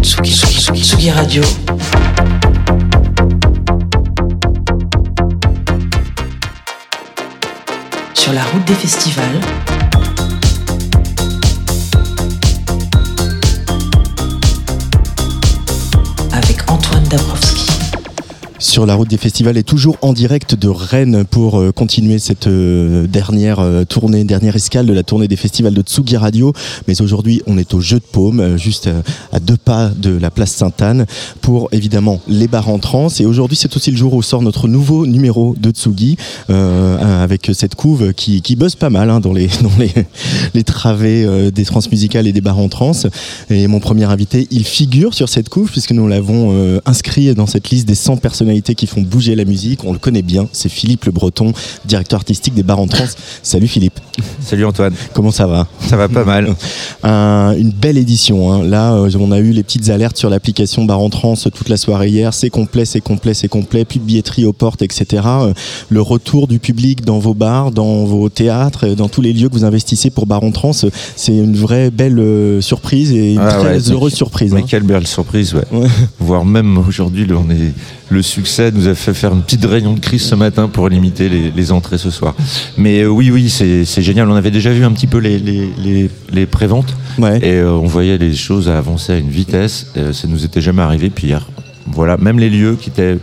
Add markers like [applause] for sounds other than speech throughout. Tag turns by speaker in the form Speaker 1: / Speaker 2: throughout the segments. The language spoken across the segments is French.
Speaker 1: Tsugi, Tsugi, Tsugi, Tsugi Radio. Sur la route des festivals.
Speaker 2: Sur la route des festivals et toujours en direct de Rennes pour euh, continuer cette euh, dernière euh, tournée, dernière escale de la tournée des festivals de Tsugi Radio. Mais aujourd'hui, on est au Jeu de Paume, juste à deux pas de la place Sainte-Anne, pour évidemment les bars en trans. Et aujourd'hui, c'est aussi le jour où sort notre nouveau numéro de Tsugi, avec cette couve qui, qui buzz pas mal hein, dans, les, [laughs] dans les, les travées des transmusicales et des bars en trans. Et mon premier invité, il figure sur cette couve, puisque nous l'avons inscrit dans cette liste des 100 qui font bouger la musique. On le connaît bien, c'est Philippe Le Breton, directeur artistique des Bars en Trans. [laughs] Salut Philippe.
Speaker 3: Salut Antoine.
Speaker 2: Comment ça va?
Speaker 3: Ça va pas mal. [laughs]
Speaker 2: une belle édition. Hein. Là, euh, on a eu les petites alertes sur l'application Bar en Trans toute la soirée hier. C'est complet, c'est complet, c'est complet. Plus de billetterie aux portes, etc. Euh, le retour du public dans vos bars, dans vos théâtres, euh, dans tous les lieux que vous investissez pour Bar en Trans, c'est une vraie belle surprise et une ah très heureuse surprise.
Speaker 3: Mais hein. quelle belle surprise, ouais. Voire même aujourd'hui, on est le succès nous a fait faire une petite réunion de crise ce matin pour limiter les, entrées ce soir. Mais euh, oui, oui, c'est génial. On avait déjà vu un petit peu les, les, les, préventes et euh, on voyait les choses avancer à une vitesse. Ça ça nous était jamais arrivé. Puis hier, voilà, même les lieux qui étaient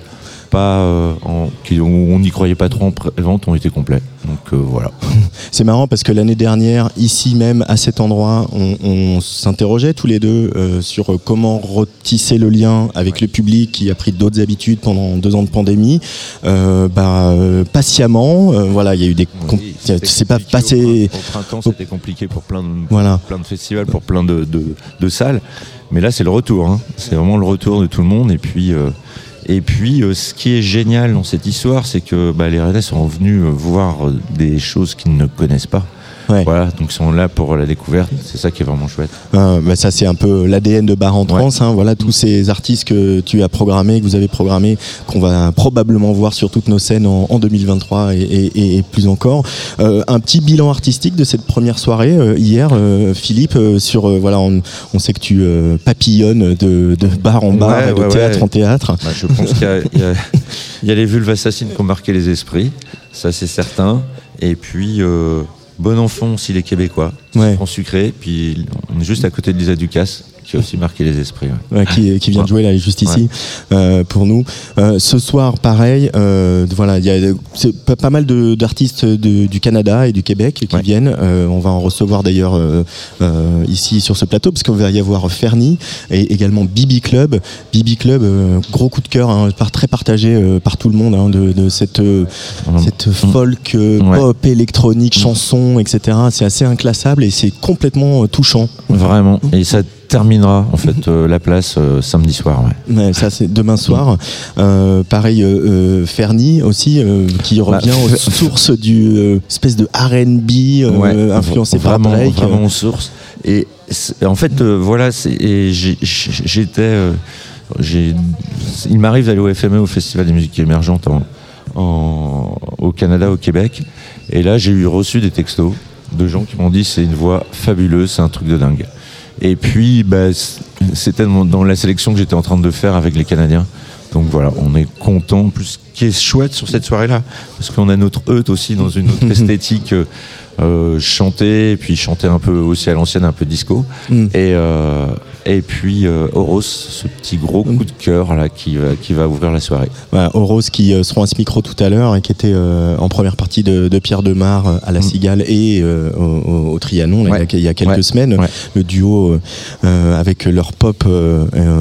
Speaker 3: pas, euh, en, qui, on n'y croyait pas trop en vente ont été complets. Donc euh, voilà. [laughs]
Speaker 2: C'est marrant parce que l'année dernière, ici même, à cet endroit, on, s'interrogeait tous les deux euh, sur comment retisser le lien avec le public qui a pris d'autres habitudes pendant deux ans de pandémie. bah, patiemment, voilà, il y a eu des.
Speaker 3: c'est pas passé. Au printemps, c'était compliqué pour plein de, voilà. plein de festivals, pour plein de, de, salles. Mais là, c'est le retour. Hein. C'est vraiment le retour de tout le monde. Et puis. Et puis, euh, ce qui est génial dans cette histoire, c'est que bah, les Rennais sont venus euh, voir euh, des choses qu'ils ne connaissent pas. Voilà, donc ils sont là pour la découverte. C'est ça qui est vraiment chouette.
Speaker 2: Euh, bah ça, c'est un peu l'ADN de Bar en Trans. Hein. voilà, tous ces artistes que tu as programmés, que vous avez programmés, qu'on va probablement voir sur toutes nos scènes en, 2023 et, plus encore. Euh, un petit bilan artistique de cette première soirée euh, hier, Philippe. sur voilà, on, sait que tu papillonnes de, bar en bar, de théâtre en théâtre.
Speaker 3: Bah, je pense qu'il y, y, a les vulves assassines qui ont marqué les esprits, ça c'est certain. Et puis Bon enfant aussi les Québécois, ouais. sucré, puis on est juste à côté de Lisa Ducasse qui a aussi marqué les esprits.
Speaker 2: qui, qui, vient de jouer là, juste ici, euh, pour nous. Euh, ce soir, pareil, euh, voilà, il y a pas, mal d'artistes du Canada et du Québec qui viennent. On va en recevoir d'ailleurs ici sur ce plateau, parce qu'on va y avoir Fernie et également Bibi Club. Bibi Club, gros coup de cœur, hein, très partagé par tout le monde, hein, de, de, cette, cette folk, pop, électronique, chanson, etc. C'est assez inclassable et c'est complètement touchant.
Speaker 3: Vraiment. Et ça terminera en fait [laughs] euh, la place euh, samedi soir.
Speaker 2: Ouais. ça c'est demain soir. Euh, pareil, Fernie aussi qui bah, revient aux [laughs] sources du espèce de R&B influencé par Drake.
Speaker 3: Vraiment aux sources. Et en fait, voilà, j'étais, il m'arrive d'aller au FME, au Festival des musiques émergentes en, au Canada, au Québec. Et là, j'ai eu reçu des textos de gens qui m'ont dit c'est une voix fabuleuse, c'est un truc de dingue. Et puis, bah, c'était dans la sélection que j'étais en train de faire avec les Canadiens. Donc voilà, on est content. Plus, ce qui est chouette sur cette soirée-là, parce qu'on a notre Eut aussi dans une autre [laughs] esthétique. Euh, euh, chanter et puis chanter un peu aussi à l'ancienne un peu disco mm. et euh, et puis euh, Oros ce petit gros coup de cœur là qui qui va ouvrir la soirée.
Speaker 2: Ouais, Oros qui euh, seront à ce micro tout à l'heure et qui était euh, en première partie de, de Pierre Demar à la mm. Cigale et au, au, Trianon il, y a, quelques semaines le duo avec leur pop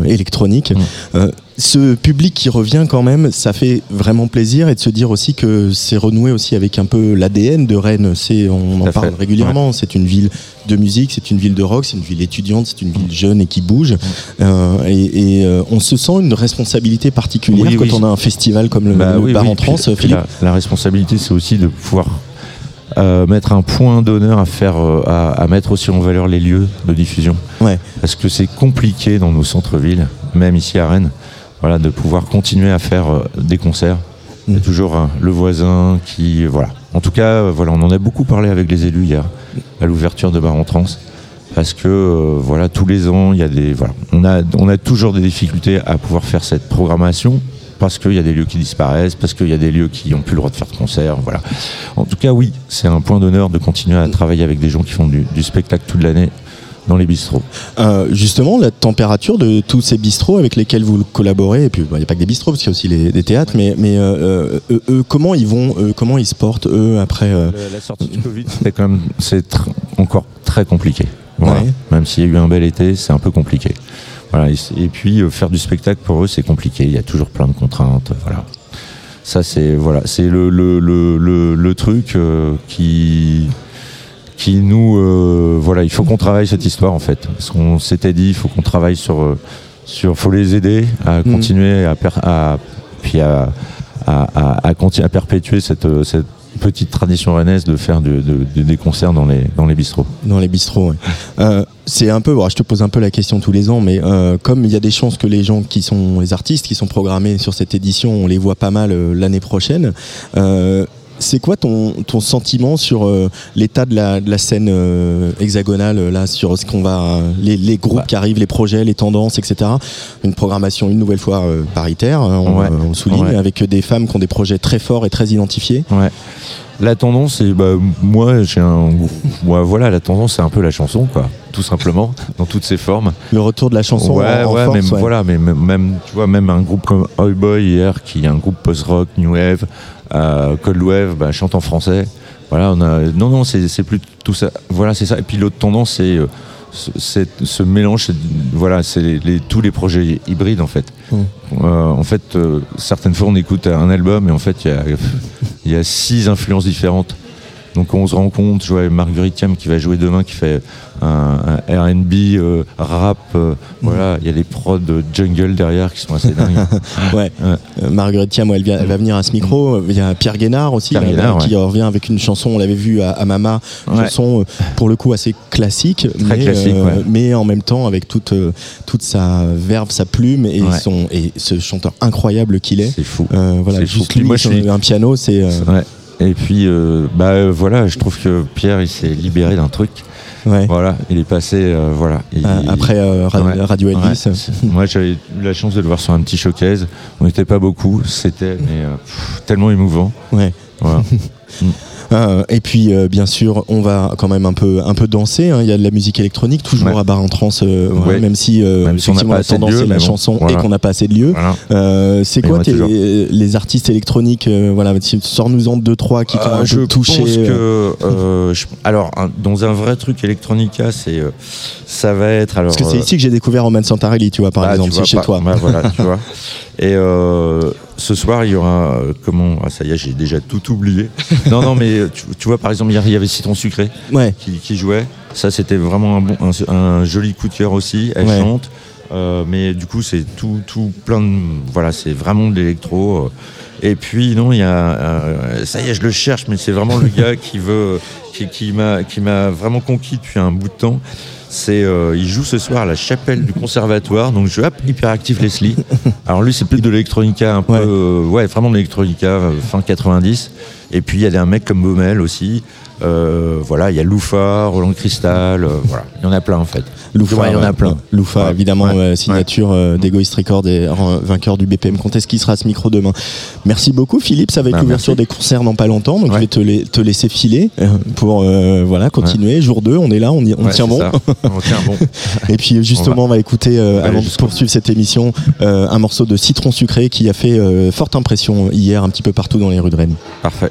Speaker 2: électronique. Mm ce public qui revient quand même, ça fait vraiment plaisir et de se dire aussi que c'est renoué aussi avec un peu l'ADN de Rennes. C'est, on en parle régulièrement. C'est une ville de musique, c'est une ville de rock, c'est une ville étudiante, c'est une ville jeune et qui bouge. Euh, et, euh, on se sent une responsabilité particulière quand on a un festival comme le, bah, Bar en Trans.
Speaker 3: La, responsabilité, c'est aussi de pouvoir euh, mettre un point d'honneur à faire, à, à, mettre aussi en valeur les lieux de diffusion.
Speaker 2: Ouais.
Speaker 3: Parce que c'est compliqué dans nos centres-villes, même ici à Rennes voilà, de pouvoir continuer à faire euh, des concerts. Il y a mm. toujours euh, le voisin qui. Voilà. En tout cas, euh, voilà, on en a beaucoup parlé avec les élus hier, à l'ouverture de Bar en Trans. parce que euh, voilà tous les ans il y a des voilà on a on a toujours des difficultés à pouvoir faire cette programmation parce qu'il y a des lieux qui disparaissent, parce qu'il y a des lieux qui n'ont plus le droit de faire de concerts, voilà. En tout cas, oui, c'est un point d'honneur de continuer à travailler avec des gens qui font du, du spectacle toute l'année dans les bistrots.
Speaker 2: Euh, justement, la température de tous ces bistrots avec lesquels vous collaborez, et puis il n'y a pas que des bistrots, parce qu'il y a aussi les, des théâtres, mais, mais euh, euh, eux, comment ils vont, eux, comment ils se portent, eux, après
Speaker 3: la, la, sortie du Covid, c'est quand même c'est tr encore très compliqué. Voilà. Ouais. Même s'il y a eu un bel été, c'est un peu compliqué. Voilà, et, puis euh, faire du spectacle pour eux c'est compliqué, il y a toujours plein de contraintes. Voilà. Ça c'est voilà, c'est le, le, le, le, truc euh, qui qui nous euh, voilà, il faut qu'on travaille cette histoire en fait. Parce qu'on s'était dit, il faut qu'on travaille sur sur faut les aider à continuer à, per, à puis à à, à, à, continuer à perpétuer cette, cette petite tradition rennaise de faire de, de, de, des concerts dans les, dans les bistrots.
Speaker 2: Dans les bistrots, oui. euh, c'est un peu, bon, je te pose un peu la question tous les ans, mais euh, comme il y a des chances que les gens qui sont les artistes qui sont programmés sur cette édition, on les voit pas mal euh, l'année prochaine. Euh, c'est quoi ton, ton sentiment sur euh, l'état de la, de la scène euh, hexagonale là sur ce qu'on va les, les groupes ouais. qui arrivent les projets les tendances etc une programmation une nouvelle fois euh, paritaire hein, on, ouais. on, souligne ouais. avec des femmes qui ont des projets très forts et très identifiés
Speaker 3: ouais. la tendance c'est bah, moi j'ai un moi, voilà la tendance c'est un peu la chanson quoi tout simplement dans toutes ses formes
Speaker 2: le retour de la chanson
Speaker 3: ouais,
Speaker 2: en, en
Speaker 3: ouais,
Speaker 2: force,
Speaker 3: même,
Speaker 2: ouais.
Speaker 3: voilà mais même tu vois même un groupe comme Oi Boy hier qui est un groupe post-rock new wave euh, Wave bah, chante en français. Voilà, on a non non c'est plus tout ça. Voilà c'est ça. Et puis l'autre tendance c'est euh, ce mélange. Voilà c'est les, les, tous les projets hybrides en fait. Mmh. Euh, en fait euh, certaines fois on écoute un album et en fait il y a [laughs] il y a six influences différentes. Donc on se rend compte, je vois Marguerite Thiam qui va jouer demain, qui fait un, un R&B euh, rap. Euh. Voilà, il y a des prods de jungle derrière qui sont assez dingues. [laughs]
Speaker 2: ouais. ouais. Euh, Marguerite Thiam, elle, vient, elle, va venir à ce micro. Il y a Pierre Guénard aussi,
Speaker 3: Pierre
Speaker 2: là,
Speaker 3: Guénard,
Speaker 2: qui
Speaker 3: ouais.
Speaker 2: revient avec une chanson. On l'avait vu à, à, Mama, une
Speaker 3: ouais.
Speaker 2: chanson pour le coup assez classique,
Speaker 3: Très
Speaker 2: mais,
Speaker 3: classique,
Speaker 2: mais en même temps avec toute toute sa verve, sa plume et son et ce chanteur incroyable qu'il est.
Speaker 3: C'est fou.
Speaker 2: voilà, juste fou. lui, Moi, suis... un piano, c'est.
Speaker 3: Et puis, euh, bah euh, voilà, je trouve que Pierre, il s'est libéré d'un truc.
Speaker 2: Ouais.
Speaker 3: Voilà, il est passé, euh, voilà. Il,
Speaker 2: Après Radio,
Speaker 3: ouais,
Speaker 2: Radio Elvis.
Speaker 3: Ouais. Moi, j'avais eu la chance de le voir sur un petit showcase. On n'était pas beaucoup, c'était tellement émouvant.
Speaker 2: Ouais.
Speaker 3: Voilà. [laughs]
Speaker 2: Euh, et puis euh, bien sûr, on va quand même un peu un peu danser. Hein. Il y a de la musique électronique toujours
Speaker 3: ouais.
Speaker 2: à barre en trans, euh, ouais. même si
Speaker 3: même si on n'a pas assez de lieu,
Speaker 2: la
Speaker 3: bon,
Speaker 2: chanson
Speaker 3: voilà.
Speaker 2: et qu'on n'a pas assez de lieux. Voilà. c'est quoi tes, les artistes électroniques Voilà, sors-nous-en deux trois qui t'ont un
Speaker 3: je
Speaker 2: peu touché.
Speaker 3: Pense que, je, alors un, dans un vrai truc électronica, c'est ça va être alors.
Speaker 2: Parce que c'est ici que j'ai découvert Roman Santarelli, tu vois par
Speaker 3: bah,
Speaker 2: exemple, c'est chez
Speaker 3: pas,
Speaker 2: toi.
Speaker 3: Bah, voilà, tu [laughs] vois. Et ce soir, il y aura euh, comment ah, Ça y est, j'ai déjà tout oublié. non, non, mais tu, tu, vois, par exemple, hier, il y avait Citron Sucré
Speaker 2: ouais.
Speaker 3: qui, qui, jouait. Ça, c'était vraiment un, bon, un, un, joli coup de cœur aussi. Elle ouais. chante. Euh, mais du coup, c'est tout, tout plein de. Voilà, c'est vraiment de l'électro. Et puis, non, il y a. Euh, ça y est, je le cherche, mais c'est vraiment le gars qui veut. qui, qui m'a vraiment conquis depuis un bout de temps c'est euh, il joue ce soir à la chapelle du conservatoire donc je hop hyperactif Leslie. [laughs] Alors lui c'est plus de l'électronica un peu
Speaker 2: ouais,
Speaker 3: euh, ouais vraiment de l'électronica euh, fin 90 et puis il y a des mecs comme Baumel aussi. Euh, voilà il y a Loufa Roland Cristal voilà. Il y en a plein en fait.
Speaker 2: Loufa
Speaker 3: ouais, il y en a plein.
Speaker 2: Loufa évidemment signature d'Egoist Record et vainqueur du BPM Contest qui sera à ce micro demain. Merci beaucoup Philippe. Ça va être
Speaker 3: bah,
Speaker 2: l'ouverture des concerts dans pas longtemps donc je vais te, te laisser filer pour voilà continuer. Jour 2 on est là on, y, on tient bon.
Speaker 3: on tient bon. [laughs]
Speaker 2: Et puis justement, on va, on va écouter, euh, avant de poursuivre cette émission, euh, un morceau de Citron Sucré qui a fait euh, forte impression hier un petit peu partout dans les rues de Rennes.
Speaker 3: Parfait.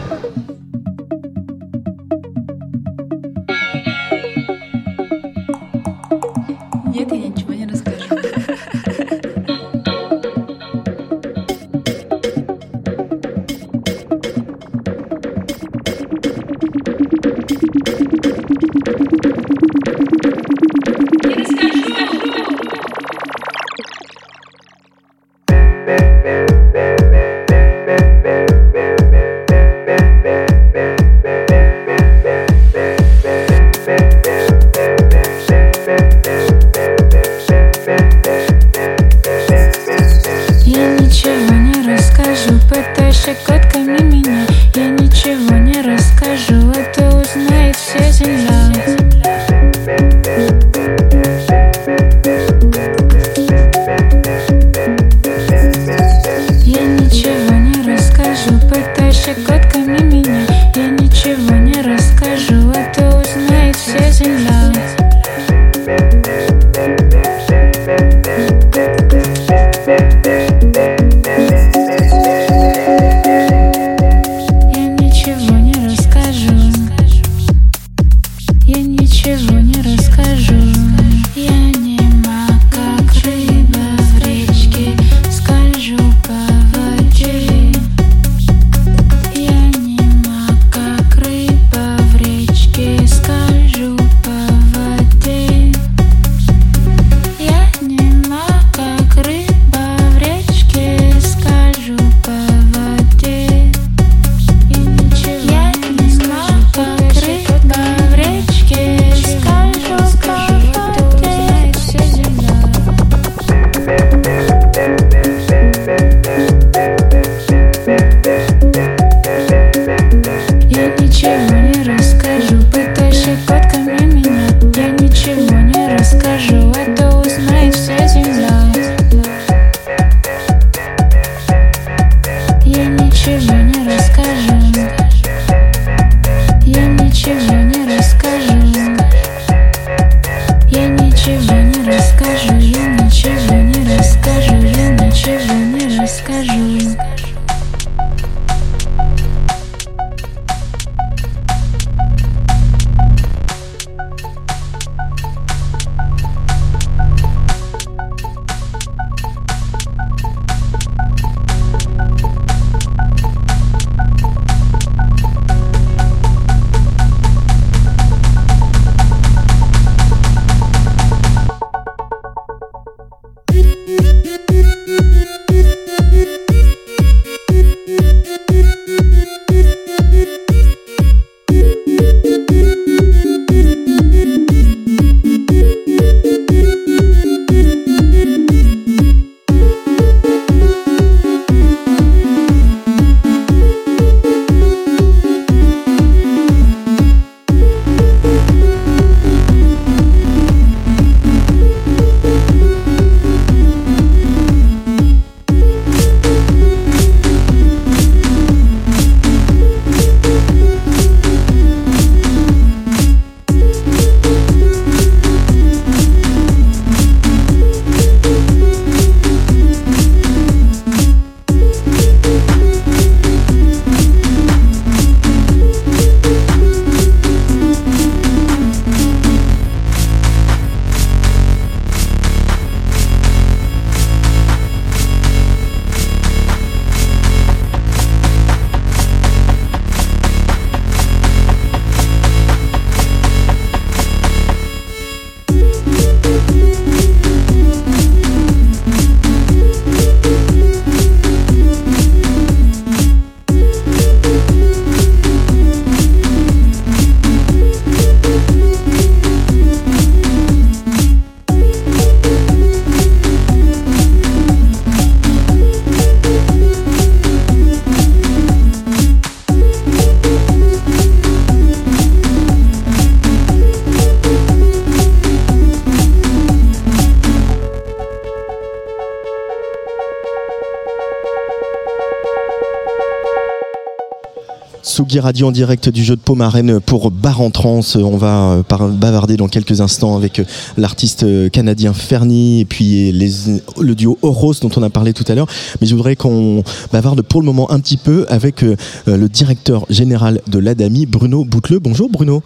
Speaker 2: Sugi Radio en direct du jeu de paume pour Bar en Trans. On va euh, bavarder dans quelques instants avec euh, l'artiste euh, canadien Fernie et puis le duo Horos dont on a parlé tout à l'heure. Mais je voudrais qu'on bavarde pour le moment un petit peu avec le directeur général de l'ADAMI, Bruno Bouteleux. Bonjour Bruno.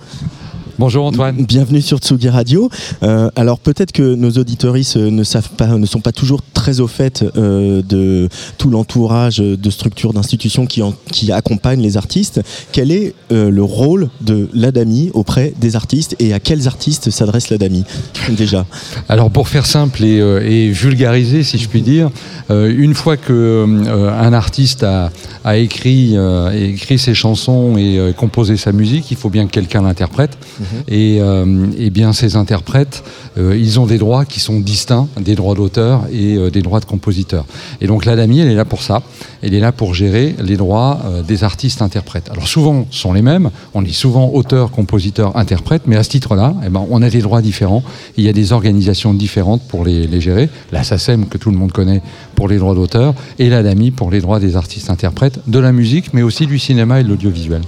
Speaker 4: Bonjour Antoine.
Speaker 2: Bienvenue sur Tsugi Radio. Euh, alors peut-être que nos auditoristes euh, ne savent pas, ne sont pas toujours très au fait euh, de tout l'entourage de structures, d'institutions qui, en- qui accompagnent les artistes. Quel est euh, le rôle de l'ADAMI auprès des artistes et à quels artistes s'adresse l'ADAMI déjà?
Speaker 4: Alors pour faire simple et, et vulgariser, si je puis dire, une fois que un artiste a, a écrit, écrit ses chansons et composé sa musique, il faut bien que quelqu'un l'interprète. Et, euh, et bien ces interprètes, euh, ils ont des droits qui sont distincts, des droits d'auteur et euh, des droits de compositeur. Et donc l'ADAMI, elle est là pour ça. Elle est là pour gérer les droits des artistes interprètes. Alors souvent, sont les mêmes. On dit souvent auteur, compositeur, interprète, mais à ce titre-là, eh ben, on a des droits différents. Il y a des organisations différentes pour les, les gérer. La SACEM, que tout le monde connaît, pour les droits d'auteur, et l'ADAMI pour les droits des artistes interprètes, de la musique, mais aussi du cinéma et de l'audiovisuel.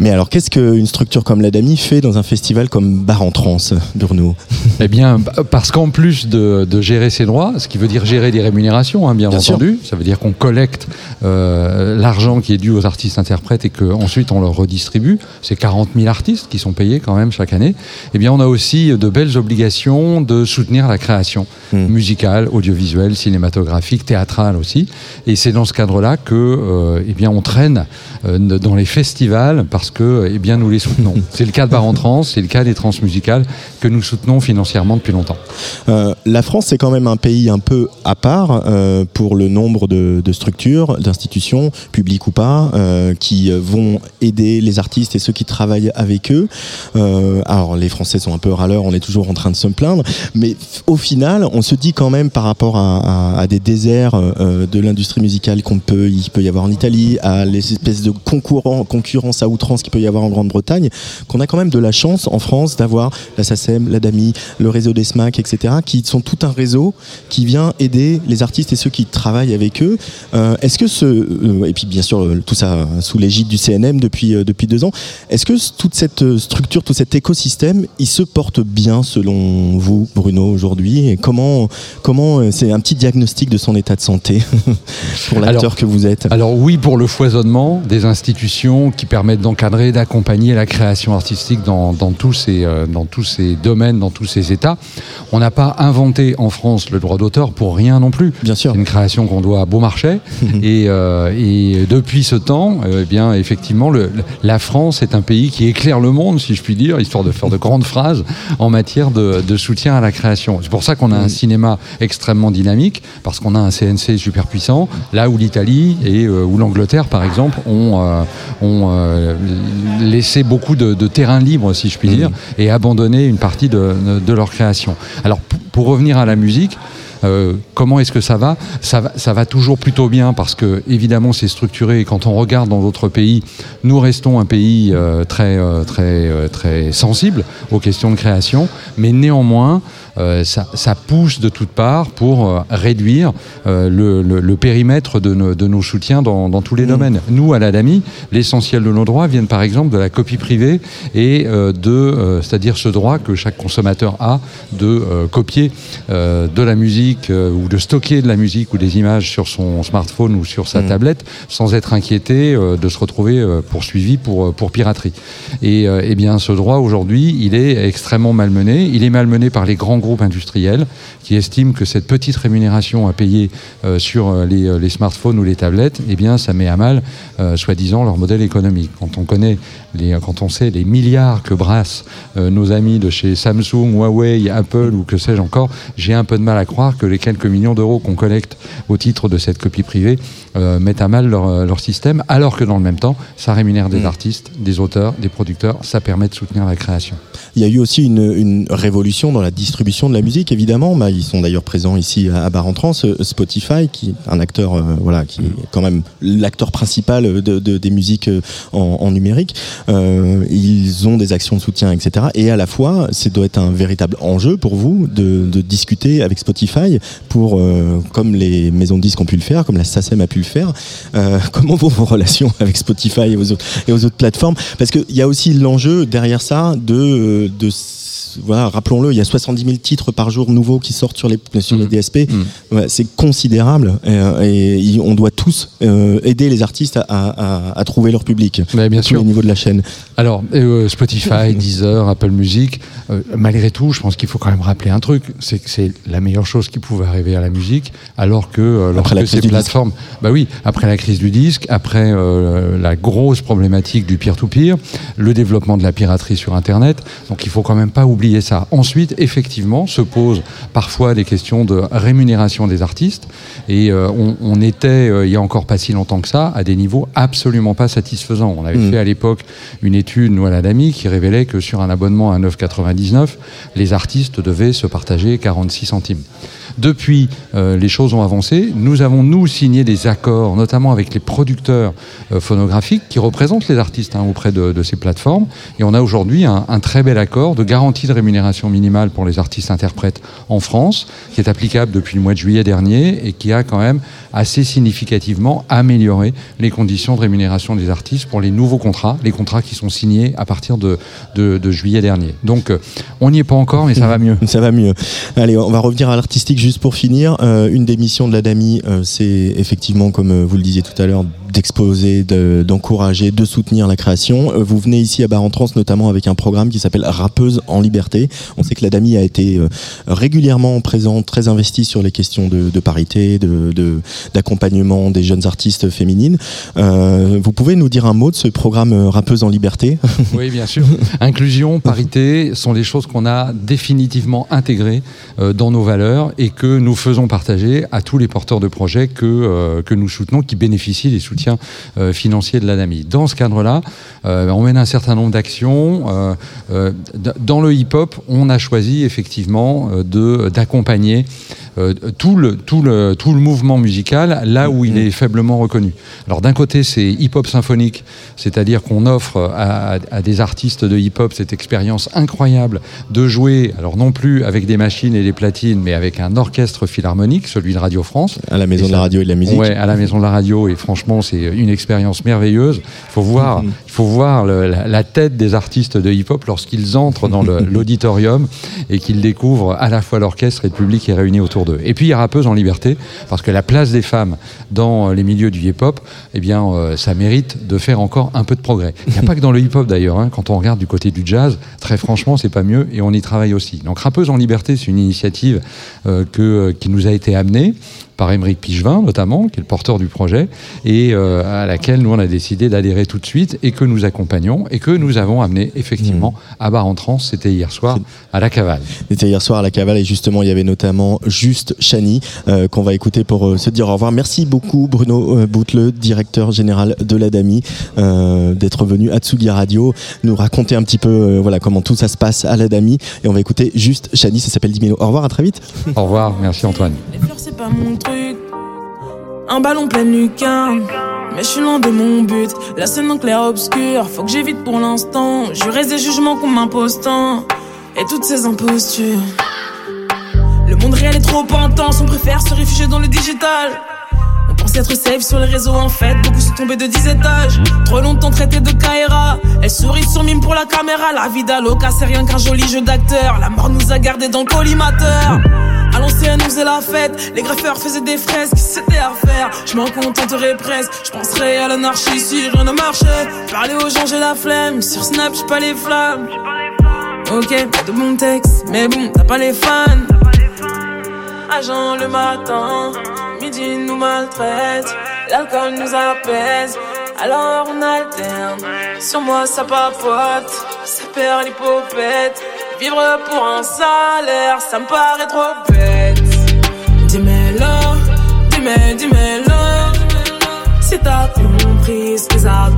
Speaker 2: Mais alors qu'est-ce qu'une structure comme l'ADAMI fait dans un festival comme Bar en Trans, Bruno?
Speaker 4: Eh bien, parce qu'en plus de, de gérer ses droits, ce qui veut dire gérer des rémunérations, hein, bien,
Speaker 2: Bien sûr.
Speaker 4: entendu, ça veut dire qu'on collecte euh, l'argent qui est dû aux artistes-interprètes et qu'ensuite on leur redistribue. C'est 40 000 artistes qui sont payés quand même chaque année. Eh bien, on a aussi de belles obligations de soutenir la création
Speaker 2: Hmm.
Speaker 4: musicale, audiovisuelle, cinématographique, théâtrale aussi. Et c'est dans ce cadre-là que, euh, eh bien, on traîne dans les festivals parce que, eh bien, nous les soutenons. [laughs] c'est le cas de Bar en Trans, c'est le cas des transmusicales que nous soutenons financièrement depuis longtemps.
Speaker 2: Euh, la France, c'est quand même un pays un peu à part euh, pour le nombre de, de structures, d'institutions, publiques ou pas, euh, qui euh, vont aider les artistes et ceux qui travaillent avec eux. Euh, alors, les Français sont un peu râleurs, on est toujours en train de se plaindre, mais au final, on se dit quand même par rapport à, à- à des déserts euh, de l'industrie musicale qu'on peut, il peut y avoir en Italie, à les espèces de concurrence à outrance qu'il peut y avoir en Grande-Bretagne, qu'on a quand même de la chance en France d'avoir la SACEM, l'ADAMI, le réseau des SMAC, etc., qui sont tout un réseau qui vient aider les artistes et ceux qui travaillent avec eux. Euh, est-ce que ce, euh, et puis bien sûr euh, tout ça sous l'égide du CNM depuis euh, depuis deux ans, est-ce que toute cette structure, tout cet écosystème, il se porte bien selon vous, Bruno, aujourd'hui? Et comment comment c'est un petit diagnostic de son état de santé [laughs] pour l'acteur que vous êtes?
Speaker 4: Alors oui pour le foisonnement des des institutions qui permettent d'encadrer, d'accompagner la création artistique dans, dans tous ces, euh, dans tous ces domaines, dans tous ces états. On n'a pas inventé en France le droit d'auteur pour rien non plus.
Speaker 2: Bien sûr.
Speaker 4: C'est une création qu'on doit à Beaumarchais. [laughs] et, euh, et depuis ce temps, euh, eh bien, effectivement, le, la France est un pays qui éclaire le monde, si je puis dire, histoire de faire de grandes [laughs] phrases en matière de, de soutien à la création. C'est pour ça qu'on a un cinéma extrêmement dynamique, parce qu'on a un CNC super puissant, là où l'Italie et euh, où l'Angleterre, par exemple, ont, euh, ont euh, laissé beaucoup de, de terrain libre, si je puis dire, et abandonné une partie de, leur création. Alors, pour revenir à la musique, euh, comment est-ce que ça va? Ça, va ça va toujours plutôt bien parce que évidemment c'est structuré et quand on regarde dans d'autres pays, nous restons un pays euh, très euh, très euh, très sensible aux questions de création, mais néanmoins euh, ça, ça pousse de toutes parts pour euh, réduire euh, le, le- le périmètre de nos, de nos soutiens dans, dans tous les domaines. Nous, à l'ADAMI, l'essentiel de nos droits viennent par exemple de la copie privée et euh, de, euh, c'est-à-dire ce droit que chaque consommateur a de euh, copier euh, de la musique euh, ou de stocker de la musique ou des images sur son smartphone ou sur sa tablette sans être inquiété euh, de se retrouver euh, poursuivi pour, euh, pour piraterie. Et euh, eh bien, ce droit aujourd'hui, il est extrêmement malmené. Il est malmené par les grands groupes industriels qui estiment que cette petite rémunération à payer euh, sur euh, les, euh, les smartphones ou les tablettes, eh bien, ça met à mal, euh, soi-disant, leur modèle économique. Quand on connaît, les, quand on sait les milliards que brassent euh, nos amis de chez Samsung, Huawei, Apple ou que sais-je encore, j'ai un peu de mal à croire que les quelques millions d'euros qu'on collecte au titre de cette copie privée euh, mettent à mal leur, euh, leur système, alors que dans le même temps, ça rémunère des artistes, des auteurs, des producteurs, ça permet de soutenir la création.
Speaker 2: Il y a eu aussi une, une révolution dans la distribution de la musique, évidemment. Bah, ils sont d'ailleurs présents ici à, à Bar-en-Trance. Euh, Spotify, qui est un acteur, euh, voilà, qui est quand même l'acteur principal de, de- des musiques euh, en, en numérique. Euh, ils ont des actions de soutien, etc. Et à la fois, c'est doit être un véritable enjeu pour vous de, de discuter avec Spotify pour, euh, comme les maisons de disques ont pu le faire, comme la SACEM a pu le faire. [laughs] Comment vont vos relations avec Spotify et aux autres, et aux autres plateformes? Parce qu'il y a aussi l'enjeu derrière ça de, de voilà, rappelons-le, il y a 70 000 titres par jour nouveaux qui sortent sur les, sur les
Speaker 4: Mhm.
Speaker 2: DSP. Ouais, c'est considérable euh, et, y- on doit tous euh, aider les artistes à, à- à trouver leur public.
Speaker 4: Mais bien sûr.
Speaker 2: les niveaux de la chaîne.
Speaker 4: Alors, euh, Spotify, [laughs] Deezer, Apple Music, euh, malgré tout, je pense qu'il faut quand même rappeler un truc, c'est que c'est la meilleure chose qui pouvait arriver à la musique, alors que euh,
Speaker 2: Après la
Speaker 4: lorsque
Speaker 2: crise
Speaker 4: ces
Speaker 2: du
Speaker 4: plateformes, bah oui, après la crise du disque, après euh, la grosse problématique du peer-to-peer, le développement de la piraterie sur Internet, donc il faut quand même pas oublier ça. Ensuite, effectivement, se posent parfois des questions de rémunération des artistes, et euh, on, on était, euh, il y a encore pas si longtemps que ça, à des niveaux absolument pas satisfaisants. On avait
Speaker 2: Mm.
Speaker 4: fait à l'époque une étude, nous à la DAMI, qui révélait que sur un abonnement à 9,99, les artistes devaient se partager 46 centimes. Depuis, euh, les choses ont avancé. Nous avons, nous, signé des accords, notamment avec les producteurs euh, phonographiques qui représentent les artistes hein, auprès de, ces plateformes. Et on a aujourd'hui un, un très bel accord de garantie de rémunération minimale pour les artistes-interprètes en France, qui est applicable depuis le mois de juillet dernier et qui a quand même assez significativement amélioré les conditions de rémunération des artistes pour les nouveaux contrats, les contrats qui sont signés à partir de, juillet dernier. Donc, euh, on n'y est pas encore, mais ça va mieux. [laughs]
Speaker 2: Ça va mieux. Allez, on va revenir à l'artistique juste pour finir. Euh, une des missions de la DAMI, euh, c'est effectivement, comme vous le disiez tout à l'heure, d'exposer, de- d'encourager, de, soutenir la création. Euh, vous venez ici à Bar-en-Trance notamment avec un programme qui s'appelle Rappeuse en liberté. On sait que la DAMI a été euh, régulièrement présente, très investie sur les questions de, de parité, d'accompagnement des jeunes artistes féminines. Euh, vous pouvez nous dire un mot de ce programme Rappeuse en liberté [laughs]
Speaker 4: Oui, bien sûr. Inclusion, parité sont des choses qu'on a définitivement intégrées dans nos valeurs et que nous faisons partager à tous les porteurs de projets que, que nous soutenons, qui bénéficient des soutiens euh, financiers de l'ADAMI. Dans ce cadre-là, euh, on mène un certain nombre d'actions. Euh, dans le hip-hop, on a choisi effectivement d'accompagner tout, le, tout, le, tout le mouvement musical là où il est faiblement reconnu. Alors d'un côté, c'est hip-hop symphonique, c'est-à-dire qu'on offre à, à- à des artistes de hip-hop cette expérience incroyable de jouer, alors non plus avec des machines et des platines, mais avec un orchestre philharmonique, celui de Radio France.
Speaker 2: à la Maison
Speaker 4: Et
Speaker 2: de la
Speaker 4: ça-
Speaker 2: Radio et de la Musique.
Speaker 4: Ouais, à la Maison de la Radio, et franchement, c'est une expérience merveilleuse. Il faut voir, [laughs] faut voir la, tête des artistes de hip-hop lorsqu'ils entrent dans [laughs] l'auditorium et qu'ils découvrent à la fois l'orchestre et le public qui est réuni autour d'eux. Et puis il y a Rappeuse en liberté, parce que la place des femmes dans les milieux du hip-hop, eh bien, euh, ça mérite de faire encore un peu de progrès. Il n'y a pas que dans le hip-hop d'ailleurs. Hein. quand on regarde du côté du jazz, très franchement, c'est pas mieux et on y travaille aussi. Donc Rappeuse en liberté, c'est une initiative euh, que, euh, qui nous a été amenée par Émeric Pigevin notamment, qui est le porteur du projet, et euh, à laquelle nous on a décidé d'adhérer tout de suite et que nous accompagnons et que nous avons amené effectivement mmh. à bar en trans. C'était hier soir à la Cavale.
Speaker 2: C'était hier soir à la Cavale et justement il y avait notamment Juste Chani euh, qu'on va écouter pour euh, se dire au revoir. Merci beaucoup Bruno Boutle, directeur général de l'ADAMI, d'être venu à Tsugi Radio nous raconter un petit peu voilà comment tout ça se passe à l'ADAMI et on va écouter Juste Chani, ça s'appelle Dimeno. Au revoir, à très vite.
Speaker 4: Au revoir, merci Antoine.
Speaker 5: Les fleurs c'est pas mon un ballon plein lucarne. Mais je suis loin de mon but. La scène en clair obscur. Faut que j'évite pour l'instant. Je des jugements qu'on m'impose tant. Et toutes ces impostures. Le monde réel est trop intense. On préfère se réfugier dans le digital. Pensait être safe sur les réseaux en fait. Beaucoup sont tombés de 10 étages. Trop longtemps traité de Kaira. Elle sourit sur mime pour la caméra. La vie d'Aloca, c'est rien qu'un joli jeu d'acteur. La mort nous a gardés dans le collimateur. À l'ancienne, on faisait la fête. Les graffeurs faisaient des fresques, c'était à refaire. Je m'en contenterai presque. Je penserais à l'anarchie si rien ne marchait. Parler aux gens, j'ai la flemme. Sur Snap, j'ai pas les flammes. Ok, pas de bon texte, mais bon, t'as pas les fans. Agent le matin, midi nous maltraite. L'alcool nous apaise, alors on alterne. Sur moi, ça papote, ça perd l'hypopète. Vivre pour un salaire, ça me paraît trop bête. Dis-moi-le, dis-moi, dis-moi-le. Si t'as compris ce qu'ils attendent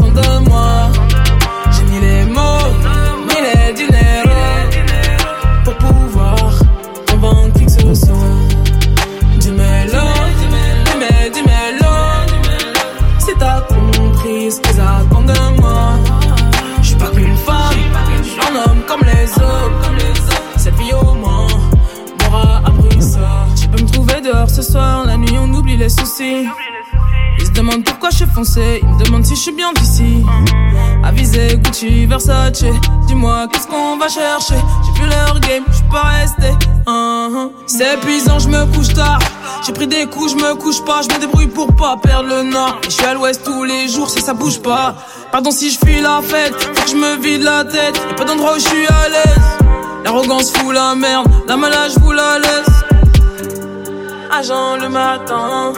Speaker 5: les soucis. Ils se demandent pourquoi je suis foncé, ils me demandent si je suis bien d'ici. Avisé, Gucci, Versace, dis-moi qu'est-ce qu'on va chercher? J'ai vu leur game, je suis pas resté. Uh-huh. C'est épuisant, je me couche tard. J'ai pris des coups, je me couche pas, je me débrouille pour pas perdre le nord. je suis à l'ouest tous les jours, si ça bouge pas. Pardon si je fuis la fête, faut que je me vide la tête. Y'a pas d'endroit où je suis à l'aise. L'arrogance fout la merde, la malade vous la laisse. Agent le matin,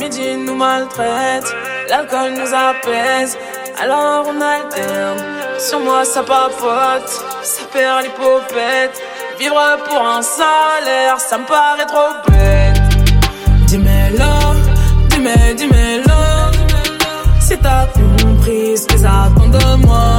Speaker 5: midi nous maltraite, l'alcool nous apaise, alors on alterne. Sur moi ça papote, ça perd l'hypopète. Vivre pour un salaire, ça me paraît trop bête. Dis-moi-le, dis-moi, dis-moi-le. Si t'as compris ce qu'ils attendent de moi,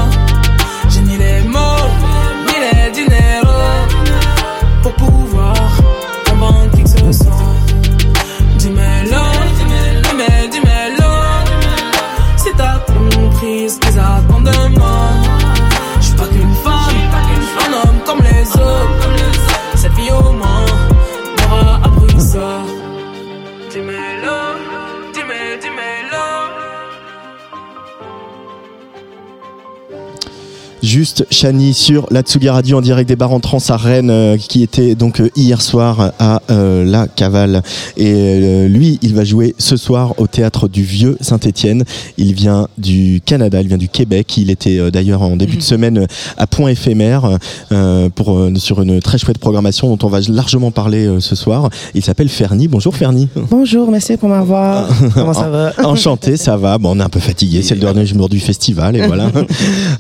Speaker 2: Juste Chani sur la Tsugi Radio en direct des bars en trans à Rennes euh, qui était donc euh, hier soir à euh, la Cavale. Et euh, lui il va jouer ce soir au théâtre du Vieux Saint-Étienne. Il vient du Canada il vient du Québec. Il était euh, d'ailleurs en début de semaine à Point éphémère euh, pour euh, sur une très chouette programmation dont on va largement parler euh, ce soir. Il s'appelle Fernie. Bonjour Fernie.
Speaker 6: Bonjour, merci pour m'avoir. Comment ça va? [laughs]
Speaker 2: Enchanté, ça va. Bon, on est un peu fatigué, c'est le dernier jour du festival et voilà. [laughs]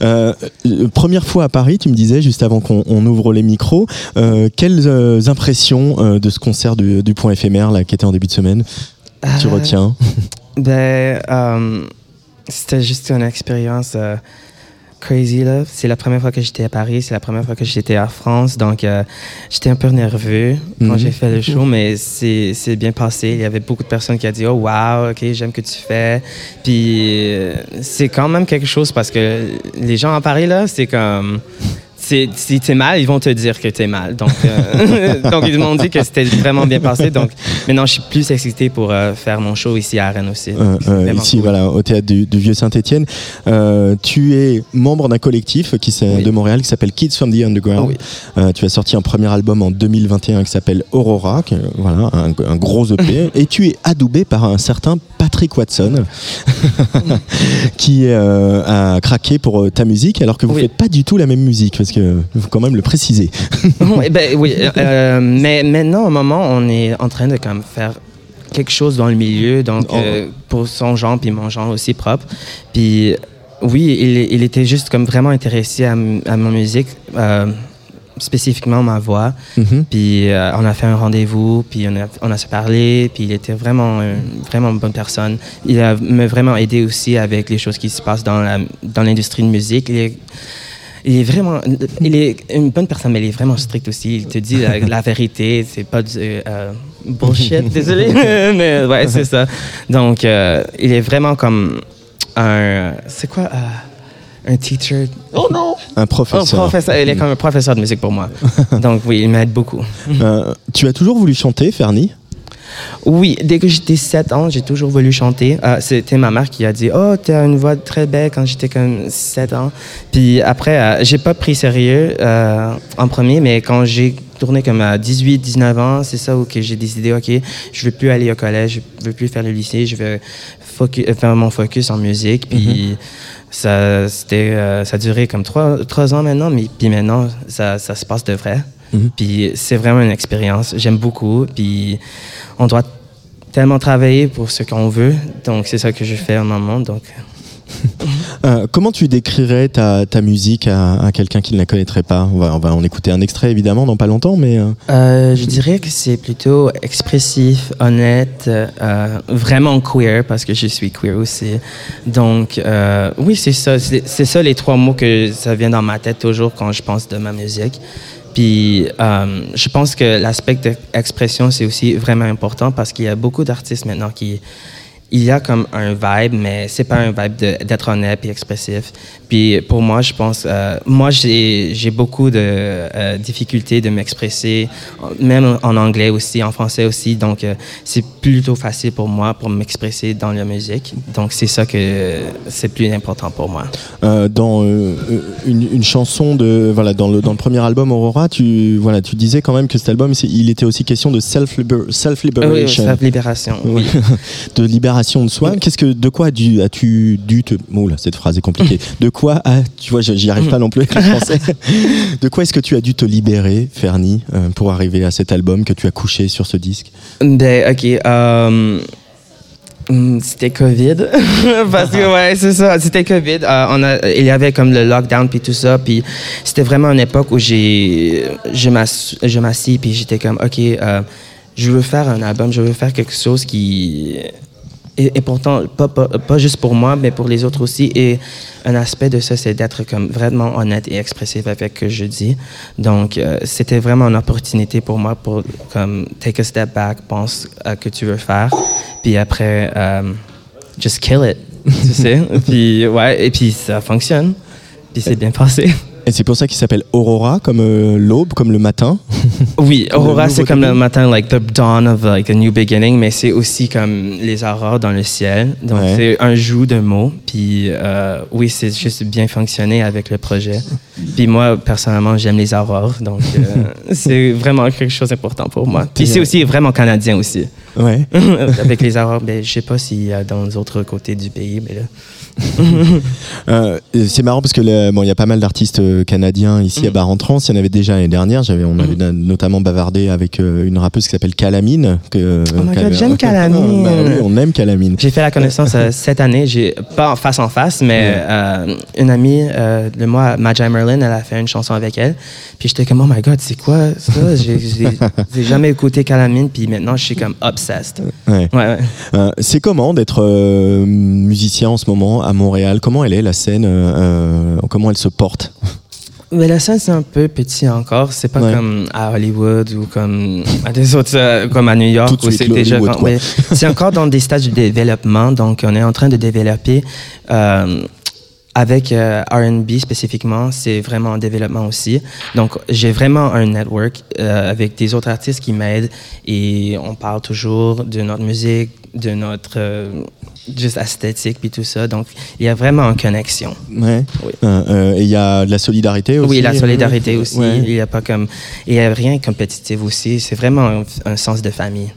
Speaker 2: Euh, première fois à Paris, tu me disais juste avant qu'on on ouvre les micros, euh, quelles euh, impressions euh, de ce concert du, du Point éphémère là qui était en début de semaine tu retiens?
Speaker 6: Ben, c'était juste une expérience crazy là. C'est la première fois que j'étais à Paris, c'est la première fois que j'étais à France, donc euh, j'étais un peu nerveux quand
Speaker 2: Mhm.
Speaker 6: j'ai fait le show, mais c'est c'est bien passé. Il y avait beaucoup de personnes qui ont dit oh wow, ok j'aime que tu fais. Puis euh, c'est quand même quelque chose parce que les gens à Paris là, c'est comme c'est- si t'es mal, ils vont te dire que t'es mal. Donc, euh, [laughs] donc ils m'ont dit que c'était vraiment bien passé. Donc, maintenant, je suis plus excité pour euh, faire mon show ici à Rennes aussi.
Speaker 2: Euh,
Speaker 6: Donc,
Speaker 2: euh, ici,
Speaker 6: cool.
Speaker 2: voilà, au théâtre du, du Vieux Saint-Étienne. Tu es membre d'un collectif qui
Speaker 6: Oui.
Speaker 2: de Montréal qui s'appelle Kids from the Underground.
Speaker 6: Oui.
Speaker 2: Tu as sorti un premier album en 2021 qui s'appelle Aurora, qui voilà, un, un gros EP. [laughs] et tu es adoubé par un certain Patrick Watson [laughs] qui a craqué pour ta musique alors que vous
Speaker 6: Oui.
Speaker 2: faites pas du tout la même musique parce que faut quand même le préciser. [laughs]
Speaker 6: oui, ben, oui [laughs] euh, mais maintenant, au moment, on est en train de comme, faire quelque chose dans le milieu, donc
Speaker 2: Oh.
Speaker 6: euh, pour son genre puis mon genre aussi propre. Puis oui, il, il était juste comme vraiment intéressé à, à ma musique, euh, spécifiquement ma voix.
Speaker 2: Mhm.
Speaker 6: Puis euh, on a fait un rendez-vous, puis on a, on a se parlé, puis il était vraiment, euh, vraiment une bonne personne. Il m'a vraiment aidé aussi avec les choses qui se passent dans l'industrie de musique. Il est, il est vraiment, il est une bonne personne, mais il est vraiment strict aussi. Il te dit la, la vérité, c'est pas du euh, bullshit, [laughs] désolé, [laughs] mais ouais, c'est ça. Donc, euh, il est vraiment comme un, c'est quoi, euh, un teacher? Oh non!
Speaker 2: Un
Speaker 6: Un
Speaker 2: professeur.
Speaker 6: professeur. Il est comme un professeur de musique pour moi. [laughs] Donc oui, il m'aide beaucoup.
Speaker 2: Euh, tu as toujours voulu chanter, Fernie?
Speaker 6: Oui, dès que j'étais 7 ans, j'ai toujours voulu chanter. Euh, C'était ma mère qui a dit Oh, tu as une voix très belle quand j'étais comme 7 ans. Puis après, euh, j'ai pas pris sérieux euh, en premier, mais quand j'ai tourné comme à 18, 19 ans, c'est ça où j'ai décidé OK, je veux plus aller au collège, je veux plus faire le lycée, je veux euh, faire mon focus en musique. Puis ça, c'était, euh, ça a duré comme 3, trois ans maintenant, mais puis maintenant, ça, ça se passe de vrai.
Speaker 2: Mhm.
Speaker 6: Puis c'est vraiment une expérience. J'aime beaucoup. Puis on doit tellement travailler pour ce qu'on veut. Donc c'est ça que je fais en moment. Donc [laughs]
Speaker 2: Euh, comment tu décrirais ta, ta musique à, à quelqu'un qui ne la connaîtrait pas? On va, on va en écouter un extrait évidemment dans pas longtemps, mais euh,
Speaker 6: Euh, je dirais que c'est plutôt expressif, honnête, vraiment queer parce que je suis queer aussi. Donc oui, c'est ça. C'est ça les trois mots que ça vient dans ma tête toujours quand je pense de ma musique. Puis euh, je pense que l'aspect d'expression c'est aussi vraiment important parce qu'il y a beaucoup d'artistes maintenant qui il y a comme un vibe, mais c'est pas un vibe d'être honnête et expressif. Puis pour moi, je pense, euh, moi j'ai beaucoup de euh, difficultés de m'expresser, même en anglais aussi, en français aussi. Donc euh, c'est plutôt facile pour moi pour m'expresser dans la musique. Donc c'est ça que c'est plus important pour moi.
Speaker 2: dans une, une chanson de voilà dans le dans le premier album Aurora, tu voilà tu disais quand même que cet album il était aussi question de self self
Speaker 6: Oui,
Speaker 2: liberation,
Speaker 6: self libération. Oui. [laughs]
Speaker 2: de libération de soi. Qu'est-ce que de quoi as-tu dû te là cette phrase est compliquée. De [laughs] quoi as tu vois j'y arrive pas non plus avec le [laughs] français. de quoi est-ce que tu as dû te libérer, Fernie, euh, pour arriver à cet album que tu as couché sur ce disque?
Speaker 6: Ben, ok. euh, hum, c'était Covid. [laughs] Parce que, ouais, c'est ça. C'était Covid. Euh, on a, il y avait comme le lockdown puis tout ça. Puis c'était vraiment une époque où j'ai, je m'ass- je m'assis puis j'étais comme, ok, euh, je veux faire un album, je veux faire quelque chose qui et, et pourtant, pas, pas, pas juste pour moi, mais pour les autres aussi. Et un aspect de ça, c'est d'être comme vraiment honnête et expressif avec ce que je dis. Donc, euh, c'était vraiment une opportunité pour moi pour comme take a step back, pense à ce que tu veux faire, puis après, euh, just kill it, tu sais. [laughs] Puis ouais, et puis ça fonctionne. Puis c'est bien passé.
Speaker 2: Et c'est pour ça qu'il s'appelle Aurora, comme euh, l'aube, comme le matin. [laughs]
Speaker 6: Oui, Aurora, c'est comme le matin, like the dawn of like a new beginning, mais c'est aussi comme les aurores dans le ciel. Donc
Speaker 2: Ouais.
Speaker 6: c'est un jeu de mots. Puis euh, oui, c'est juste bien fonctionné avec le projet. Puis moi, personnellement, j'aime les aurores, donc euh, [laughs] c'est vraiment quelque chose d'important pour moi. Puis c'est aussi vraiment canadien aussi.
Speaker 2: Ouais. [laughs]
Speaker 6: avec les aurores, ben, je sais pas s'il y a dans les autres côtés du pays, mais là. [laughs]
Speaker 2: Euh, c'est marrant parce que bon, il y a pas mal d'artistes euh, canadiens ici à
Speaker 6: Mhm.
Speaker 2: Bar-en-Trance. Il y en avait déjà l'année dernière. J'avais, on avait na- notamment bavardé avec euh, une rappeuse qui s'appelle Calamine. Que,
Speaker 6: Oh my God, j'aime Calamine.
Speaker 2: Bah oui, on aime Calamine.
Speaker 6: J'ai fait la connaissance euh, cette année, j'ai pas en face en face, mais euh, une amie de moi, Magi Merlin, elle a fait une chanson avec elle. Puis j'étais comme oh my god, c'est quoi ça? J'ai j'ai- [laughs] j'ai jamais écouté Calamine, puis maintenant je suis comme obsessed.
Speaker 2: Ouais.
Speaker 6: Ouais, ouais.
Speaker 2: C'est comment d'être musicien en ce moment? À Montréal Comment elle est la scène euh, euh, Comment elle se porte?
Speaker 6: Mais la scène c'est un peu petit encore. C'est pas
Speaker 2: Ouais.
Speaker 6: comme à Hollywood ou comme à des autres, euh, comme à New York
Speaker 2: Tout
Speaker 6: où c'est déjà. C'est encore dans des stades de développement, donc on est en train de développer. euh, avec euh, R&B spécifiquement, c'est vraiment en développement aussi. Donc, j'ai vraiment un network euh, avec des autres artistes qui m'aident et on parle toujours de notre musique, de notre euh, juste esthétique puis tout ça. Donc, il y a vraiment une connexion.
Speaker 2: Ouais.
Speaker 6: Oui.
Speaker 2: Euh, euh, et il y a de la solidarité aussi.
Speaker 6: Oui, la solidarité aussi.
Speaker 2: ouais.
Speaker 6: Il y a pas comme, il y a rien de compétitif aussi. C'est vraiment un, un sens de famille.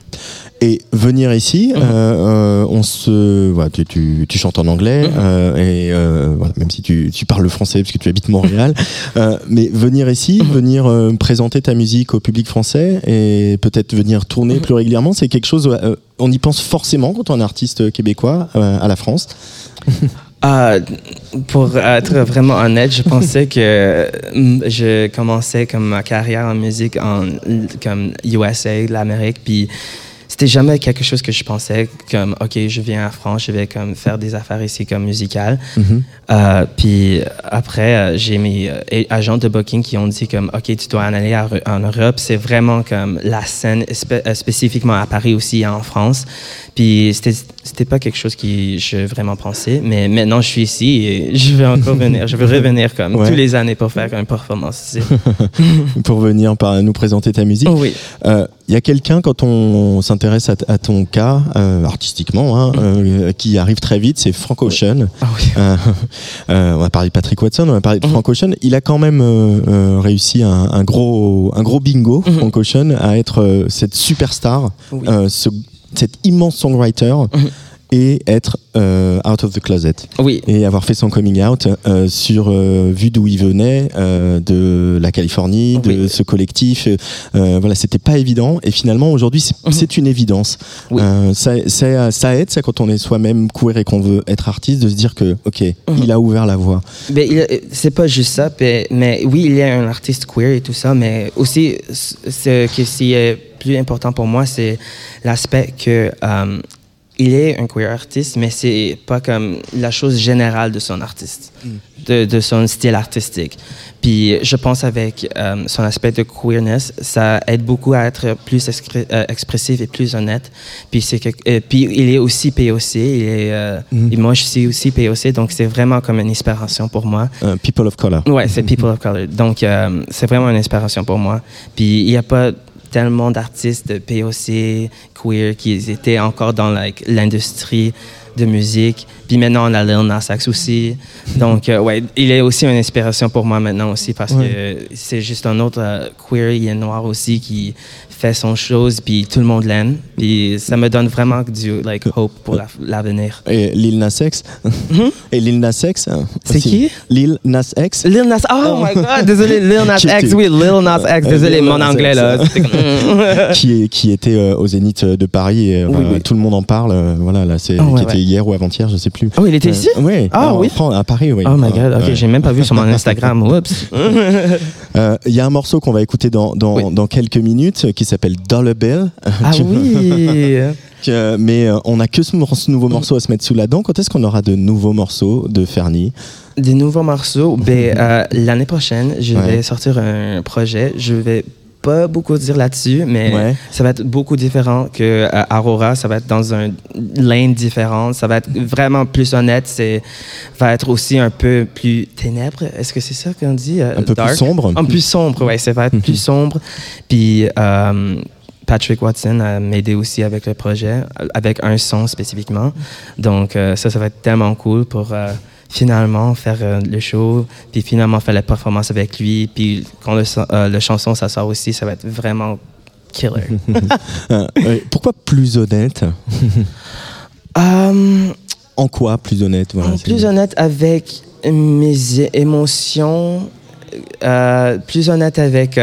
Speaker 2: Et venir ici,
Speaker 6: Mhm.
Speaker 2: euh, euh, on se, voilà, tu, tu, tu chantes en anglais
Speaker 6: Mhm.
Speaker 2: euh, et euh, voilà, même si tu, tu parles le français parce que tu habites Montréal, [laughs] mais venir ici,
Speaker 6: Mhm.
Speaker 2: venir présenter ta musique au public français et peut-être venir tourner plus régulièrement, c'est quelque chose. on y pense forcément quand on est artiste québécois à la France. [laughs]
Speaker 6: Ah, pour être vraiment honnête, je pensais que je commençais comme ma carrière en musique en comme USA, l'Amérique, puis c'était jamais quelque chose que je pensais comme ok, je viens en France, je vais comme faire des affaires ici comme musicales.
Speaker 2: Mhm.
Speaker 6: Euh, puis après, euh, j'ai mes euh, agents de booking qui ont dit comme, OK, tu dois en aller à- en Europe. C'est vraiment comme la scène, spé- spécifiquement à Paris aussi et en France. Puis c'était c'était pas quelque chose qui je vraiment pensais. Mais maintenant, je suis ici et je vais encore [laughs] venir. Je veux revenir comme
Speaker 2: Ouais.
Speaker 6: tous les années pour faire une performance ici. [laughs]
Speaker 2: pour venir par, nous présenter ta musique.
Speaker 6: oui.
Speaker 2: Euh, Il y a quelqu'un, quand on s'intéresse à, ton cas, euh, artistiquement, hein, euh, qui arrive très vite, c'est Frank Ocean.
Speaker 6: Ah oui. [laughs]
Speaker 2: Euh, on va parler de Patrick Watson, on va parler de
Speaker 6: Mhm.
Speaker 2: Frank Ocean. Il a quand même réussi un, un gros, un gros bingo,
Speaker 6: Mhm.
Speaker 2: Frank Ocean, à être cette superstar,
Speaker 6: Oui.
Speaker 2: ce- cet immense songwriter. Et être euh, out of the closet
Speaker 6: Oui.
Speaker 2: et avoir fait son coming out euh, sur euh, vu d'où il venait de la Californie de
Speaker 6: Oui.
Speaker 2: ce collectif voilà c'était pas évident et finalement aujourd'hui c'est
Speaker 6: Mhm.
Speaker 2: c'est une évidence
Speaker 6: Oui.
Speaker 2: Ça, ça, ça aide ça quand on est soi-même queer et qu'on veut être artiste de se dire que ok
Speaker 6: Mhm.
Speaker 2: il a ouvert la voie
Speaker 6: il- c'est pas juste ça, mais, mais oui, il y a un artiste queer et tout ça, mais aussi, ce ce qui est plus important pour moi, c'est l'aspect que euh, il est un queer artiste, mais c'est pas comme la chose générale de son artiste, de, de son style artistique. Puis je pense avec euh, son aspect de queerness, ça aide beaucoup à être plus euh, expressif et plus honnête. Puis c'est que, euh, puis il est aussi POC, il est, et moi je suis aussi POC, donc c'est vraiment comme une inspiration pour moi.
Speaker 2: Euh, people of color
Speaker 6: Ouais, c'est People of Color. Donc, c'est vraiment une inspiration pour moi. Puis, il n'y a pas tellement d'artistes de POC, queer, qui étaient encore dans like, l'industrie de musique. Puis maintenant, on a Lil Nas X aussi. Donc, euh, ouais, il est aussi une inspiration pour moi maintenant aussi parce
Speaker 2: Ouais.
Speaker 6: que c'est juste un autre euh, queer, il est noir aussi qui fait son chose, puis tout le monde l'aime. Puis ça me donne vraiment du like, hope pour la- l'avenir.
Speaker 2: et Lil Nas X? Et Lil Nas X hein?
Speaker 6: C'est qui?
Speaker 2: Lil Nas X?
Speaker 6: Lil Nas, oh, my god, désolé, [laughs] Lil Nas X, oui, Lil Nas X,
Speaker 2: Euh,
Speaker 6: désolé,
Speaker 2: Lil
Speaker 6: mon
Speaker 2: Nas
Speaker 6: anglais
Speaker 2: X,
Speaker 6: là. comme- [laughs]
Speaker 2: qui, est, qui était euh, au Zénith de Paris et euh,
Speaker 6: Oui,
Speaker 2: voilà,
Speaker 6: oui.
Speaker 2: tout le monde en parle euh, voilà là c'est
Speaker 6: Ah ouais,
Speaker 2: qui était
Speaker 6: ouais.
Speaker 2: hier ou avant-hier je sais plus
Speaker 6: Oh, il était
Speaker 2: Euh,
Speaker 6: ici?
Speaker 2: oui
Speaker 6: Ah, oui.
Speaker 2: France, à Paris oui
Speaker 6: Oh my god, ok,
Speaker 2: Ouais.
Speaker 6: j'ai même pas vu sur mon Instagram, [laughs] oups.
Speaker 2: Euh, Il y a un morceau qu'on va écouter dans, dans,
Speaker 6: Oui.
Speaker 2: dans quelques minutes euh, qui s'appelle Dollar Bill.
Speaker 6: Ah oui! [laughs]
Speaker 2: Que- mais euh, on a que ce, nouveau morceau à se mettre sous la dent. Quand est-ce qu'on aura de nouveaux morceaux de Fernie?
Speaker 6: Des nouveaux morceaux, ben, [laughs] euh, l'année prochaine, je
Speaker 2: Ouais.
Speaker 6: vais sortir un projet. Je vais pas beaucoup dire là-dessus, mais
Speaker 2: Ouais.
Speaker 6: ça va être beaucoup différent que euh, Aurora. Ça va être dans un lane différent. Ça va être vraiment plus honnête. C'est va être aussi un peu plus ténèbres. Est-ce que c'est ça qu'on dit? euh,
Speaker 2: Un peu plus sombre.
Speaker 6: Un plus sombre, ouais. Ça va être plus sombre. Puis euh, Patrick Watson a m'aidé aussi avec le projet, avec un son spécifiquement. Donc ça, ça va être tellement cool pour finalement faire euh, le show, puis finalement faire la performance avec lui. Puis quand le, euh, le chanson, ça sort aussi, ça va être vraiment killer. [laughs]
Speaker 2: Euh. Pourquoi plus honnête? [laughs] En quoi plus honnête? Voilà,
Speaker 6: plus honnête avec mes émotions, euh, plus honnête avec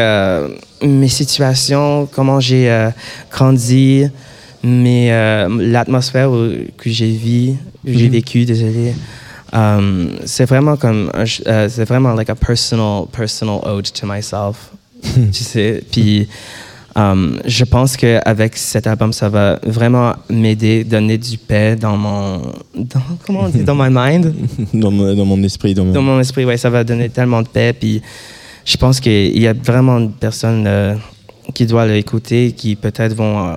Speaker 6: mes situations, comment j'ai grandi, mais euh, l'atmosphère que j'ai vu, que j'ai
Speaker 2: Mhm.
Speaker 6: vécu, désolé. Um, c'est vraiment comme un euh, c'est vraiment like a personal personal ode to myself tu sais puis um, je pense que avec cet album ça va vraiment m'aider donner du paix dans mon dans, comment on dit dans my [laughs] mind?
Speaker 2: Dans, mon, dans mon esprit. Dans mon...
Speaker 6: dans mon esprit ouais ça va donner tellement de paix puis je pense qu'il y a vraiment de personnes euh, qui doivent l'écouter qui peut-être vont euh,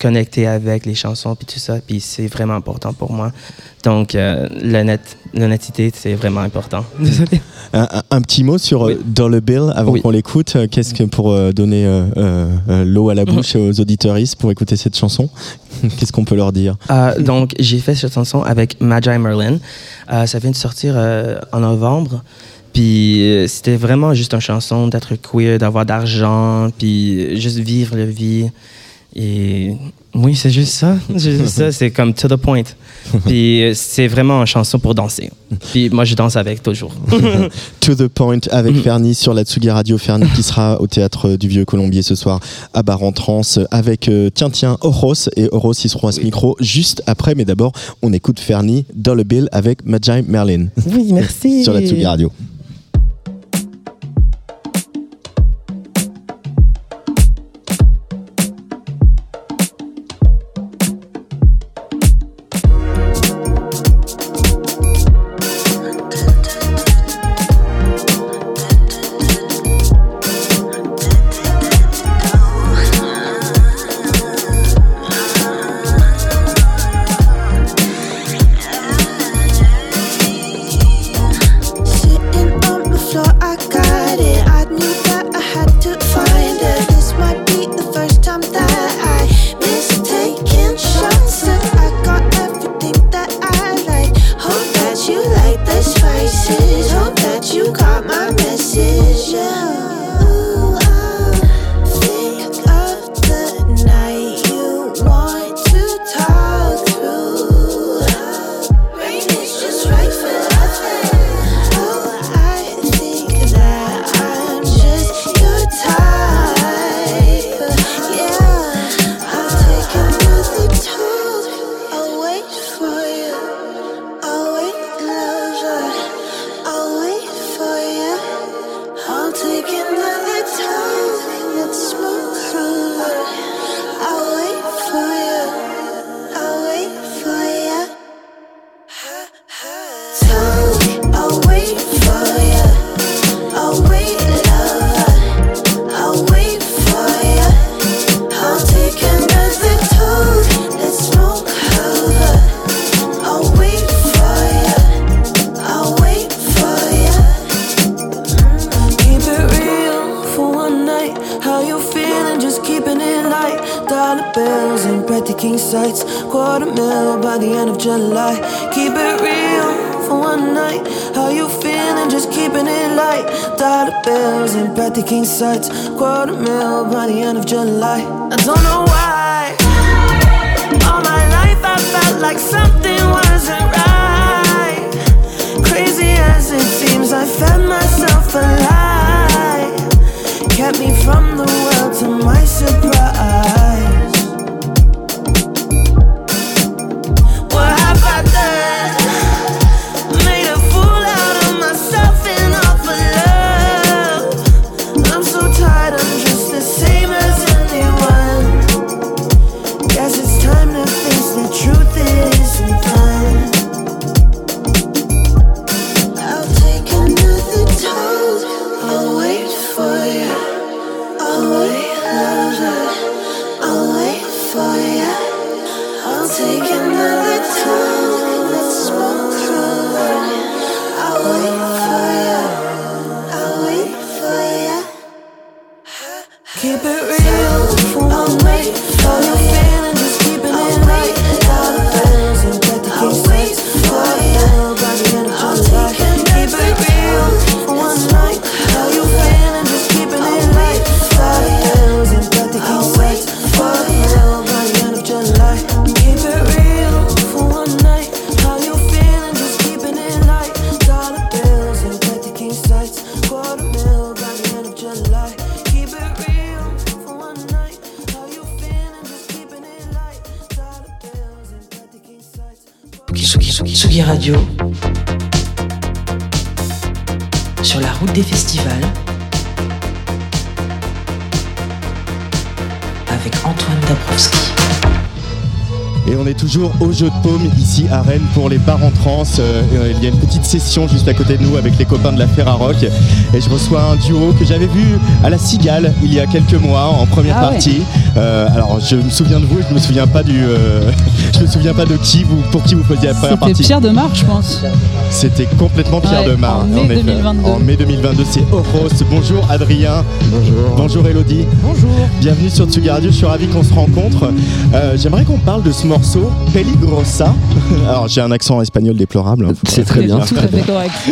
Speaker 6: connecter avec les chansons, puis tout ça, puis c'est vraiment important pour moi. Donc, euh, l'honnêteté, c'est vraiment important. [laughs]
Speaker 7: Un, petit mot sur
Speaker 6: oui.
Speaker 7: Euh, Dans le Bill, avant qu'on l'écoute, euh, qu'est-ce que pour donner l'eau à la bouche aux auditoristes pour écouter cette chanson? [laughs] Qu'est-ce qu'on peut leur dire?
Speaker 6: Donc, j'ai fait cette chanson avec Magi Merlin. ça vient de sortir en novembre. Puis c'était vraiment juste une chanson d'être queer, d'avoir d'argent, puis juste vivre la vie. Et oui, [laughs] c'est juste ça. C'est comme to the point. [laughs] Puis euh, c'est vraiment une chanson pour danser. Puis moi, je danse avec toujours. [laughs]
Speaker 7: to the point avec
Speaker 6: mm.
Speaker 7: Fernie sur la Tsugi Radio. Fernie qui sera au théâtre euh, du Vieux Colombier ce soir à Bar en Trance euh, avec Tiens Tiens, Horos. Et Horos, ils seront à ce micro juste après. Mais d'abord, on écoute Fernie dans le bill avec Majai Merlin.
Speaker 6: Oui, merci.
Speaker 7: sur la Tsugi Radio.
Speaker 2: Toujours au jeu de paume ici à Rennes pour les bars en trans. Euh, euh, il y a une petite session juste à côté de nous avec les copains de la Ferrarock. Et je reçois un duo que j'avais vu à la Cigale il y a quelques mois en première
Speaker 8: Ah ouais.
Speaker 2: partie. Euh, alors je me souviens de vous, je me souviens pas du, euh, [laughs] je me souviens pas de qui vous, pour qui vous faisiez la première
Speaker 8: C'était
Speaker 2: partie.
Speaker 8: Pierre de Marche, je pense.
Speaker 2: C'était complètement Pierre
Speaker 8: Ouais,
Speaker 2: de Mar.
Speaker 8: en mai
Speaker 2: effet.
Speaker 8: 2022.
Speaker 2: En mai 2022, c'est Oros. Bonjour Adrien.
Speaker 9: Bonjour.
Speaker 2: Bonjour Elodie.
Speaker 8: Bonjour.
Speaker 2: Bienvenue sur Tsugi Radio, je suis ravi qu'on se rencontre. Euh, J'aimerais qu'on parle de ce morceau, Peligrosa. [laughs] Alors j'ai un accent espagnol déplorable. hein,
Speaker 9: C'est très bien.
Speaker 2: dire.
Speaker 8: Tout à fait correct. [laughs]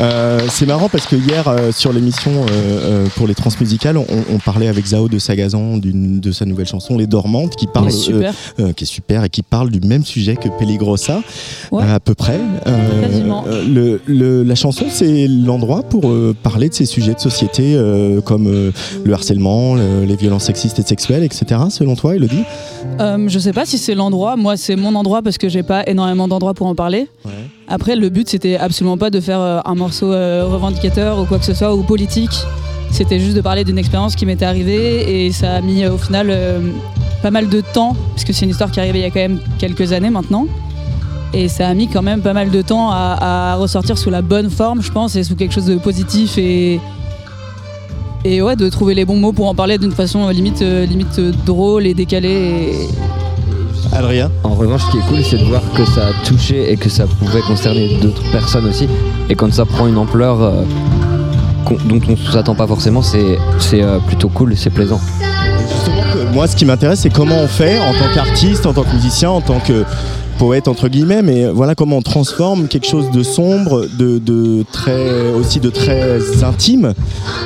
Speaker 2: Euh, c'est marrant parce que hier euh, sur l'émission euh, euh, pour les transmusicales, on, on parlait avec Zao de Sagazan d'une de sa nouvelle chanson Les Dormantes qui parle
Speaker 8: super.
Speaker 2: euh, qui est super et qui parle du même sujet que Peligrosa
Speaker 8: Ouais.
Speaker 2: euh, à peu près. Euh,
Speaker 8: Quasiment.
Speaker 2: le, le- la chanson c'est l'endroit pour euh, parler de ces sujets de société euh, comme le harcèlement, le- les violences sexistes et sexuelles, etc. Selon toi, Elodie
Speaker 8: je sais pas si c'est l'endroit. Moi, c'est mon endroit parce que j'ai pas énormément d'endroits pour en parler. Après, le but, c'était absolument pas de faire un morceau revendicateur ou quoi que ce soit ou politique. C'était juste de parler d'une expérience qui m'était arrivée et ça a mis au final euh, pas mal de temps, parce que c'est une histoire qui est arrivée il y a quand même quelques années maintenant. Et ça a mis quand même pas mal de temps à, à ressortir sous la bonne forme, je pense, et sous quelque chose de positif et. Et ouais, de trouver les bons mots pour en parler d'une façon euh, limite, euh, limite euh, drôle et décalée. Et,
Speaker 2: Adrien
Speaker 9: En revanche, ce qui est cool, c'est de voir que ça a touché et que ça pouvait concerner d'autres personnes aussi. Et quand ça prend une ampleur euh, dont on ne s'attend pas forcément, c'est c'est, euh, plutôt cool et c'est plaisant.
Speaker 2: Justement, que moi, ce qui m'intéresse, c'est comment on fait en tant qu'artiste, en tant que musicien, en tant que poète entre guillemets, mais voilà comment on transforme quelque chose de sombre, de, très aussi de très intime,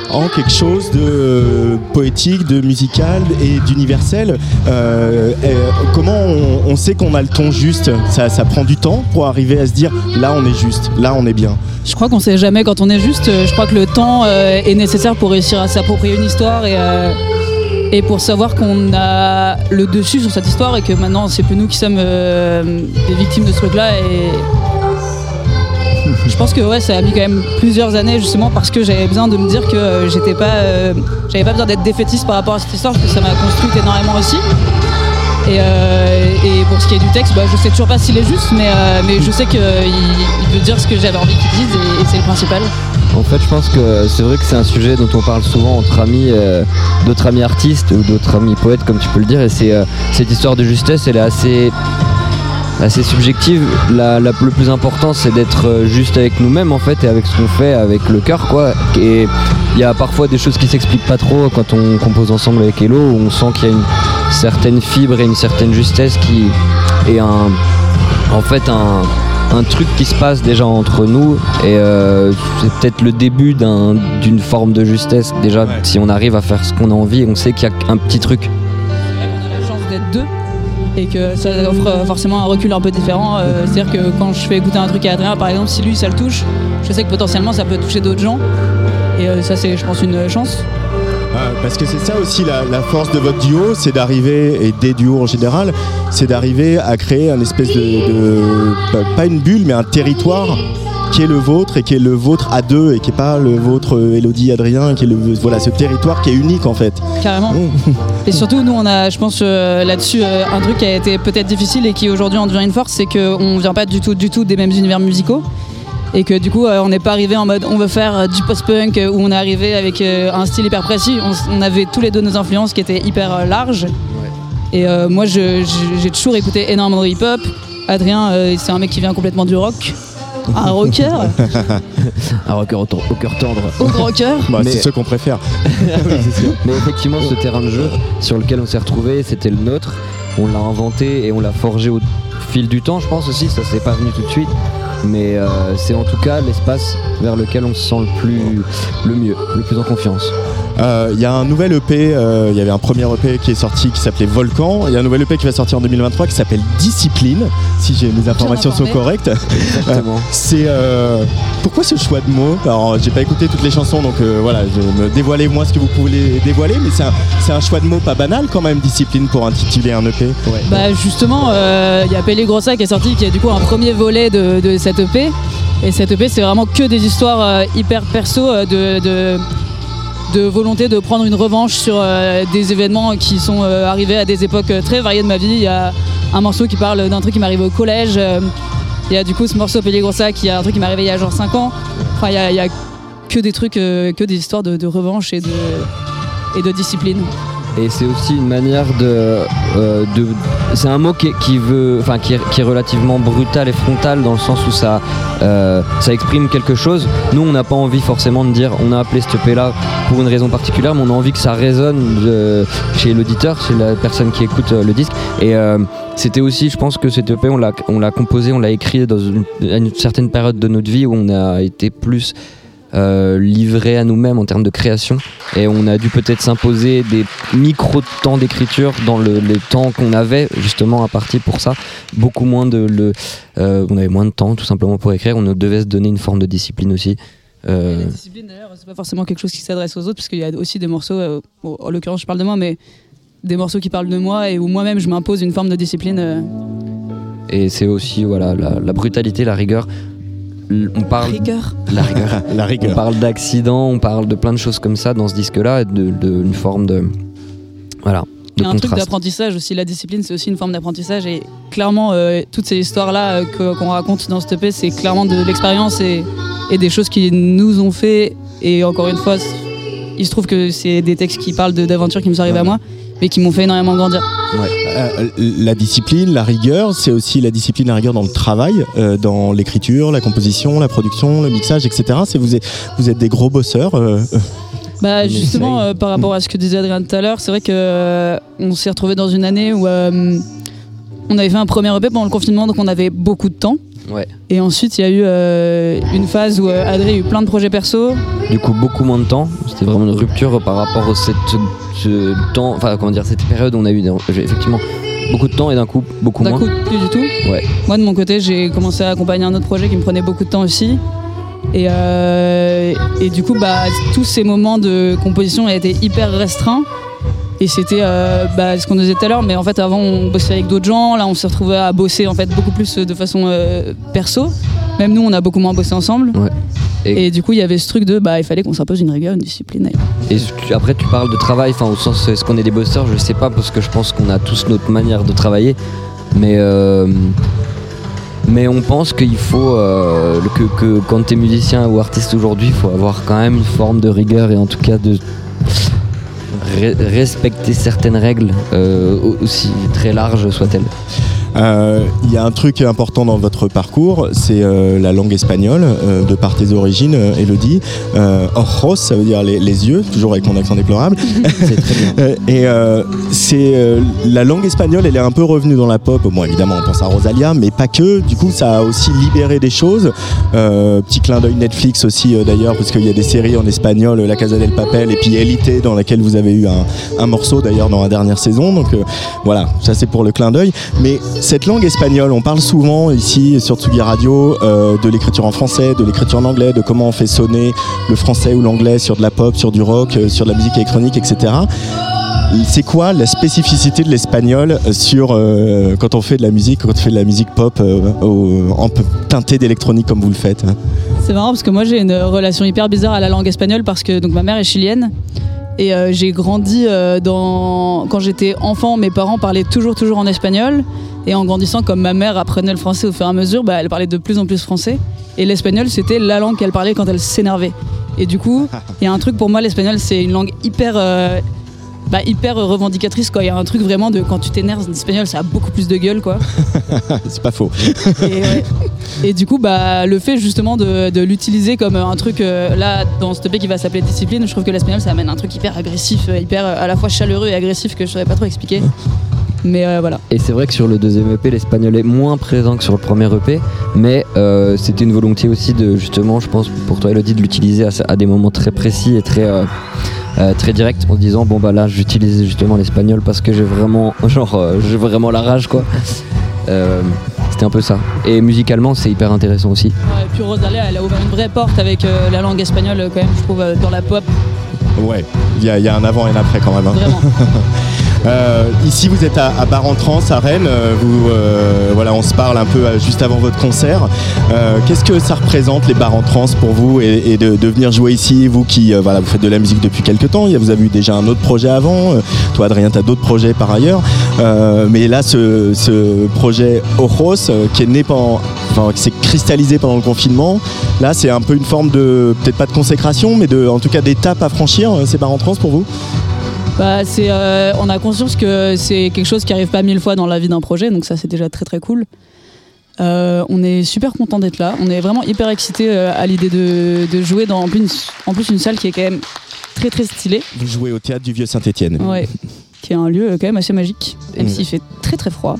Speaker 2: en quelque chose de poétique, de musical et d'universel. Euh, comment on, on sait qu'on a le ton juste? Ça, ça prend du temps pour arriver à se dire là on est juste, là on est bien.
Speaker 8: Je crois qu'on sait jamais quand on est juste. Euh, Je crois que le temps euh, est nécessaire pour réussir à s'approprier une histoire et, et pour savoir qu'on a le dessus sur cette histoire et que maintenant c'est plus nous qui sommes euh, des victimes de ce truc-là. Et je pense que ouais, ça a mis quand même plusieurs années justement parce que j'avais besoin de me dire que euh, j'étais pas, euh, j'avais pas besoin d'être défaitiste par rapport à cette histoire parce que ça m'a construite énormément aussi. Et, pour ce qui est du texte, bah, je sais toujours pas s'il est juste, mais, je sais qu'il il veut dire ce que j'avais envie qu'il dise et c'est le principal.
Speaker 9: En fait, je pense que c'est vrai que c'est un sujet dont on parle souvent entre amis, euh, d'autres amis artistes ou d'autres amis poètes, comme tu peux le dire. Et c'est euh, cette histoire de justesse, elle est assez, subjective. Le plus important, c'est d'être euh, juste avec nous-mêmes en fait et avec ce qu'on fait, avec le cœur, quoi. Et il y a parfois des choses qui s'expliquent pas trop quand on compose ensemble avec Hello, où on sent qu'il y a une certaine fibre et une certaine justesse qui est un, en fait un, un truc qui se passe déjà entre nous et euh, c'est peut-être le début d'un- d'une forme de justesse déjà
Speaker 2: Ouais.
Speaker 9: si on arrive à faire ce qu'on a envie on sait qu'il y a un petit truc
Speaker 8: On a la chance d'être deux et que ça offre forcément un recul un peu différent. Euh, C'est-à-dire que quand je fais écouter un truc à Adrien, par exemple, si lui ça le touche, je sais que potentiellement ça peut toucher d'autres gens. Et euh, ça, c'est, je pense, une chance.
Speaker 2: Euh, parce que c'est ça aussi la, la force de votre duo, c'est d'arriver, et des duos en général, c'est d'arriver à créer un espèce de, de- pas- une bulle, mais un territoire qui est le vôtre et qui est le vôtre à deux et qui est pas le vôtre euh, Elodie Adrien, qui est le voilà ce territoire qui est unique en fait.
Speaker 8: Carrément. Et surtout, nous, on a, je pense, euh, là-dessus, euh, un truc qui a été peut-être difficile et qui aujourd'hui en devient une force, c'est qu'on vient pas du tout, du tout des mêmes univers musicaux. Et que du coup, euh, on n'est pas arrivé en mode on veut faire euh, du post-punk, euh, où on est arrivé avec euh, un style hyper précis. On, avait tous les deux nos influences qui étaient hyper euh, larges. Et euh, moi, j'ai toujours écouté énormément de hip-hop. Adrien, euh, c'est un mec qui vient complètement du rock. Un [laughs] rocker,
Speaker 9: un rocker au, au cœur tendre
Speaker 8: au rocker. [laughs]
Speaker 2: Bah, C'est ce qu'on préfère. [laughs]
Speaker 9: mais effectivement ce terrain de jeu sur lequel on s'est retrouvé c'était le nôtre on l'a inventé et on l'a forgé au fil du temps je pense aussi ça s'est pas venu tout de suite mais euh, c'est en tout cas l'espace vers lequel on se sent le mieux le plus en confiance
Speaker 2: Il y a un nouvel EP, euh, il y avait un premier EP qui est sorti qui s'appelait Volcan, il y a un nouvel EP qui va sortir en 2023 qui s'appelle Discipline, si j'ai mes informations sont correctes. [laughs]
Speaker 9: exactement
Speaker 2: C'est euh, pourquoi ce choix de mots? Alors j'ai pas écouté toutes les chansons donc euh, voilà, je me dévoilez moi ce que vous pouvez dévoiler, mais c'est un, c'est un choix de mots pas banal quand même, discipline pour intituler un EP.
Speaker 8: Bah justement, euh, il y a Pellegrossa qui est sorti, qui est du coup un premier volet de, de cette EP. Et cette EP, c'est vraiment que des histoires euh, hyper perso euh, de, de, de volonté de prendre une revanche sur euh, des événements qui sont euh, arrivés à des époques euh, très variées de ma vie. Il y a un morceau qui parle d'un truc qui m'est arrivé au collège. Il y a du coup ce morceau Pellegrossa qui a un truc qui m'est arrivé il y a genre 5 ans. Enfin, il y a, que des trucs, que des histoires de, de revanche et de, et de discipline.
Speaker 9: Et c'est aussi une manière de. Euh, de c'est un mot qui, qui veut. Enfin, qui, qui est relativement brutal et frontal dans le sens où ça, euh, ça exprime quelque chose. Nous, on n'a pas envie forcément de dire on a appelé ce EP là pour une raison particulière, mais on a envie que ça résonne de- chez l'auditeur, chez la personne qui écoute euh, le disque. Et. euh, c'était aussi, je pense que cet EP, on l'a, on l'a composé, on l'a écrit dans une, une certaine période de notre vie où on a été plus euh, livré à nous-mêmes en termes de création. Et on a dû peut-être s'imposer des micro-temps d'écriture dans le, les temps qu'on avait justement à partir pour ça. Beaucoup moins de... Le, euh, on avait moins de temps tout simplement pour écrire. On devait se donner une forme de discipline aussi. Euh,
Speaker 8: La discipline d'ailleurs, c'est pas forcément quelque chose qui s'adresse aux autres, parce qu'il y a aussi des morceaux, euh, bon, en l'occurrence je parle de moi, mais des morceaux qui parlent de moi et où moi-même je m'impose une forme de discipline.
Speaker 9: et c'est aussi voilà, la, la brutalité, la rigueur. On parle... [laughs]
Speaker 8: rigueur.
Speaker 9: La rigueur.
Speaker 2: La
Speaker 9: On
Speaker 2: rigueur.
Speaker 9: parle d'accidents, on parle de plein de choses comme ça dans ce disque-là, et de, de- une forme de... Voilà.
Speaker 8: Il y a un truc d'apprentissage aussi, la discipline c'est aussi une forme d'apprentissage et clairement euh, toutes ces histoires-là euh, que- qu'on raconte dans ce EP c'est clairement de l'expérience et, et des choses qui nous ont fait et encore une fois il se trouve que c'est des textes qui parlent de- d'aventures qui me sont arrivées à moi mais qui m'ont fait énormément grandir.
Speaker 2: Euh, la discipline, la rigueur, c'est aussi la discipline, la rigueur dans le travail, euh, dans l'écriture, la composition, la production, le mixage, etc. C'est vous êtes, vous êtes des gros bosseurs. euh, euh,
Speaker 8: Bah justement euh, par rapport à ce que disait Adrien tout à l'heure, c'est vrai que euh, on s'est retrouvé dans une année où euh, on avait fait un premier EP pendant le confinement donc on avait beaucoup de temps.
Speaker 9: Ouais.
Speaker 8: Et ensuite il y a eu euh, une phase où euh, Adrien a eu plein de projets perso.
Speaker 9: Du coup, beaucoup moins de temps. C'était vraiment une rupture par rapport à cette, ce temps, enfin comment dire, cette période où on a eu effectivement beaucoup de temps et d'un coup beaucoup
Speaker 8: D'un
Speaker 9: moins.
Speaker 8: coup plus du tout.
Speaker 9: Ouais.
Speaker 8: Moi de mon côté j'ai commencé à accompagner un autre projet qui me prenait beaucoup de temps aussi. Et, euh, et du coup bah, tous ces moments de composition étaient hyper restreints. Et c'était euh, bah, ce qu'on disait tout à l'heure, mais en fait avant on bossait avec d'autres gens, là on s'est retrouvés à bosser en fait beaucoup plus de façon euh, perso. Même nous on a beaucoup moins bossé ensemble.
Speaker 9: Ouais.
Speaker 8: Et,
Speaker 9: Et-
Speaker 8: du coup il y avait ce truc de bah il fallait qu'on s'impose une rigueur, une discipline.
Speaker 9: Et après, tu parles de travail, enfin au sens est-ce qu'on est des bosseurs, je sais pas parce que je pense qu'on a tous notre manière de travailler, mais euh, mais on pense qu'il faut euh, que, que quand t'es musicien ou artiste aujourd'hui, il faut avoir quand même une forme de rigueur et en tout cas de re- respecter certaines règles euh, aussi très larges soient-elles.
Speaker 2: Euh, Il y a un truc important dans votre parcours, c'est euh, la langue espagnole, euh, de par tes origines, Elodie. Euh, ojos, ça veut dire les, les yeux, toujours avec mon accent déplorable. [laughs]
Speaker 9: C'est très bien.
Speaker 2: Et euh, c'est euh, la langue espagnole, elle est un peu revenue dans la pop. Bon, évidemment, on pense à Rosalia, mais pas que. Du coup, ça a aussi libéré des choses. Euh, petit clin d'œil Netflix aussi, d'ailleurs, parce qu'il y a des séries en espagnol, La Casa del Papel, et puis Elite, dans laquelle vous avez eu un, un morceau d'ailleurs dans la dernière saison. Donc euh, voilà, ça c'est pour le clin d'œil. Mais cette langue espagnole, on parle souvent ici sur Tsugi Radio euh, de l'écriture en français, de l'écriture en anglais, de comment on fait sonner le français ou l'anglais sur de la pop, sur du rock, euh, sur de la musique électronique, etc. C'est quoi la spécificité de l'espagnol sur euh, quand on fait de la musique, quand on fait de la musique pop euh, en teintée d'électronique comme vous le faites hein?
Speaker 8: C'est marrant parce que moi j'ai une relation hyper bizarre à la langue espagnole parce que donc ma mère est chilienne et j'ai grandi quand j'étais enfant mes parents parlaient toujours toujours en espagnol et en grandissant comme ma mère apprenait le français au fur et à mesure bah, elle parlait de plus en plus français et l'espagnol c'était la langue qu'elle parlait quand elle s'énervait et du coup [laughs] il y a un truc pour moi l'espagnol c'est une langue hyper euh, bah, hyper revendicatrice il y a un truc vraiment de quand tu t'énerves en espagnol ça a beaucoup plus de gueule quoi [laughs]
Speaker 2: C'est pas faux.
Speaker 8: et, ouais. [laughs] Et du coup, bah, le fait justement de, de l'utiliser comme un truc, euh, là, dans ce EP qui va s'appeler Discipline, je trouve que l'espagnol, ça amène un truc hyper agressif, euh, hyper à la fois chaleureux et agressif que je saurais pas trop expliquer. Mais euh, voilà.
Speaker 9: Et c'est vrai que sur le deuxième EP, l'espagnol est moins présent que sur le premier EP, mais euh, c'était une volonté aussi de justement, je pense pour toi Elodie, de l'utiliser à, à des moments très précis et très euh, euh, très directs, en se disant bon bah là j'utilise justement l'espagnol parce que j'ai vraiment [laughs] genre euh, j'ai vraiment la rage quoi. Euh, c'était un peu ça. Et musicalement c'est hyper intéressant aussi.
Speaker 8: Ouais, et puis Rosalia, elle a ouvert une vraie porte avec euh, la langue espagnole, quand même, je trouve, euh, dans la pop,
Speaker 2: Ouais, il y, a- il y a un avant et un après quand même. hein.
Speaker 8: vraiment. [laughs]
Speaker 2: Euh, ici, vous êtes à, à Bar en Trans, à Rennes. Euh, euh, voilà, on se parle un peu juste avant votre concert. Qu'est-ce que ça représente les bars en trans pour vous et, de, venir jouer ici, vous qui voilà, vous faites de la musique depuis quelques temps? Vous avez eu déjà un autre projet avant. Toi, Adrien, tu as d'autres projets par ailleurs. Mais là, ce, projet Ojos, qui est né pendant, enfin, qui s'est cristallisé pendant le confinement. Là, c'est un peu une forme de, peut-être pas de consécration, mais de, en tout cas d'étape à franchir. Ces bars en trans pour vous?
Speaker 8: Bah, c'est, euh, on a conscience que c'est quelque chose qui arrive pas mille fois dans la vie d'un projet, donc ça c'est déjà très très cool. Euh, on est super content d'être là. On est vraiment hyper excité à l'idée de, de jouer dans en plus, en plus une salle qui est quand même très très stylée,
Speaker 2: Vous jouez au théâtre du Vieux Saint-Étienne.
Speaker 8: ouais, [laughs] qui est un lieu euh, quand même assez magique, même
Speaker 2: Mm.
Speaker 8: s'il fait très très froid.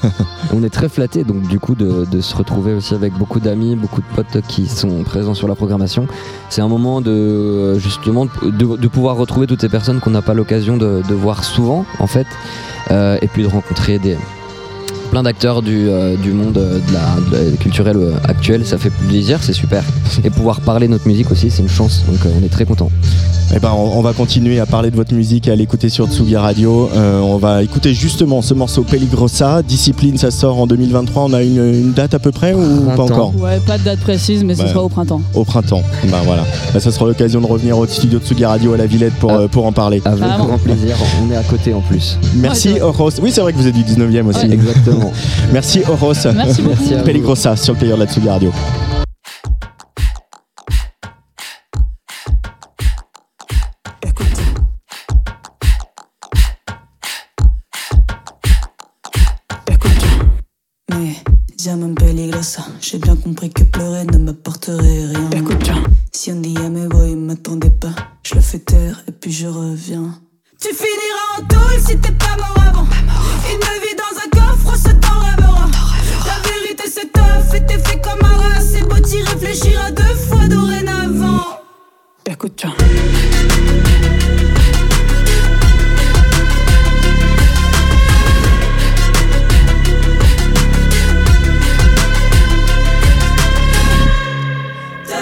Speaker 8: [laughs]
Speaker 9: On est très flattés donc du coup de, de se retrouver aussi avec beaucoup d'amis, beaucoup de potes qui sont présents sur la programmation. C'est un moment de euh, justement de, de pouvoir retrouver toutes ces personnes qu'on n'a pas l'occasion de, de voir souvent en fait, Euh, et puis de rencontrer des plein d'acteurs du, euh, du monde euh, de la, de la culturel euh, actuel, ça fait plaisir, c'est super. Et pouvoir parler notre musique aussi, c'est une chance, donc euh, on est très content.
Speaker 2: Eh ben, on, on va continuer à parler de votre musique et à l'écouter sur Tsugi Radio. Euh, on va écouter justement ce morceau Peligrosa. Discipline, ça sort en 2023. On a une, une date à peu près ou pas encore
Speaker 8: Ouais, pas de date précise, mais ce sera au printemps.
Speaker 2: Au printemps. Ben voilà. Ben, ça sera l'occasion de revenir au studio de Tsugi Radio à la Villette pour,
Speaker 9: Ah.
Speaker 2: euh, pour en parler.
Speaker 9: Avec
Speaker 8: Carrément.
Speaker 9: grand plaisir, on est à côté en plus.
Speaker 2: Merci
Speaker 8: Ouais, c'est
Speaker 2: Oros. Oui, c'est vrai que vous êtes du 19e aussi.
Speaker 9: Exactement.
Speaker 2: Merci Oros.
Speaker 8: Merci beaucoup.
Speaker 9: Merci
Speaker 2: sur le player de la Tsugi Radio.
Speaker 10: Mais llaman peligrosa. J'ai bien compris que pleurer ne m'apporterait rien. Écoute. Si on dit à mes boys, m'attendez pas. Je le fais taire et puis je reviens. Tu finiras en tôle si t'es pas mort beau t'y réfléchir à deux fois dorénavant. Écoute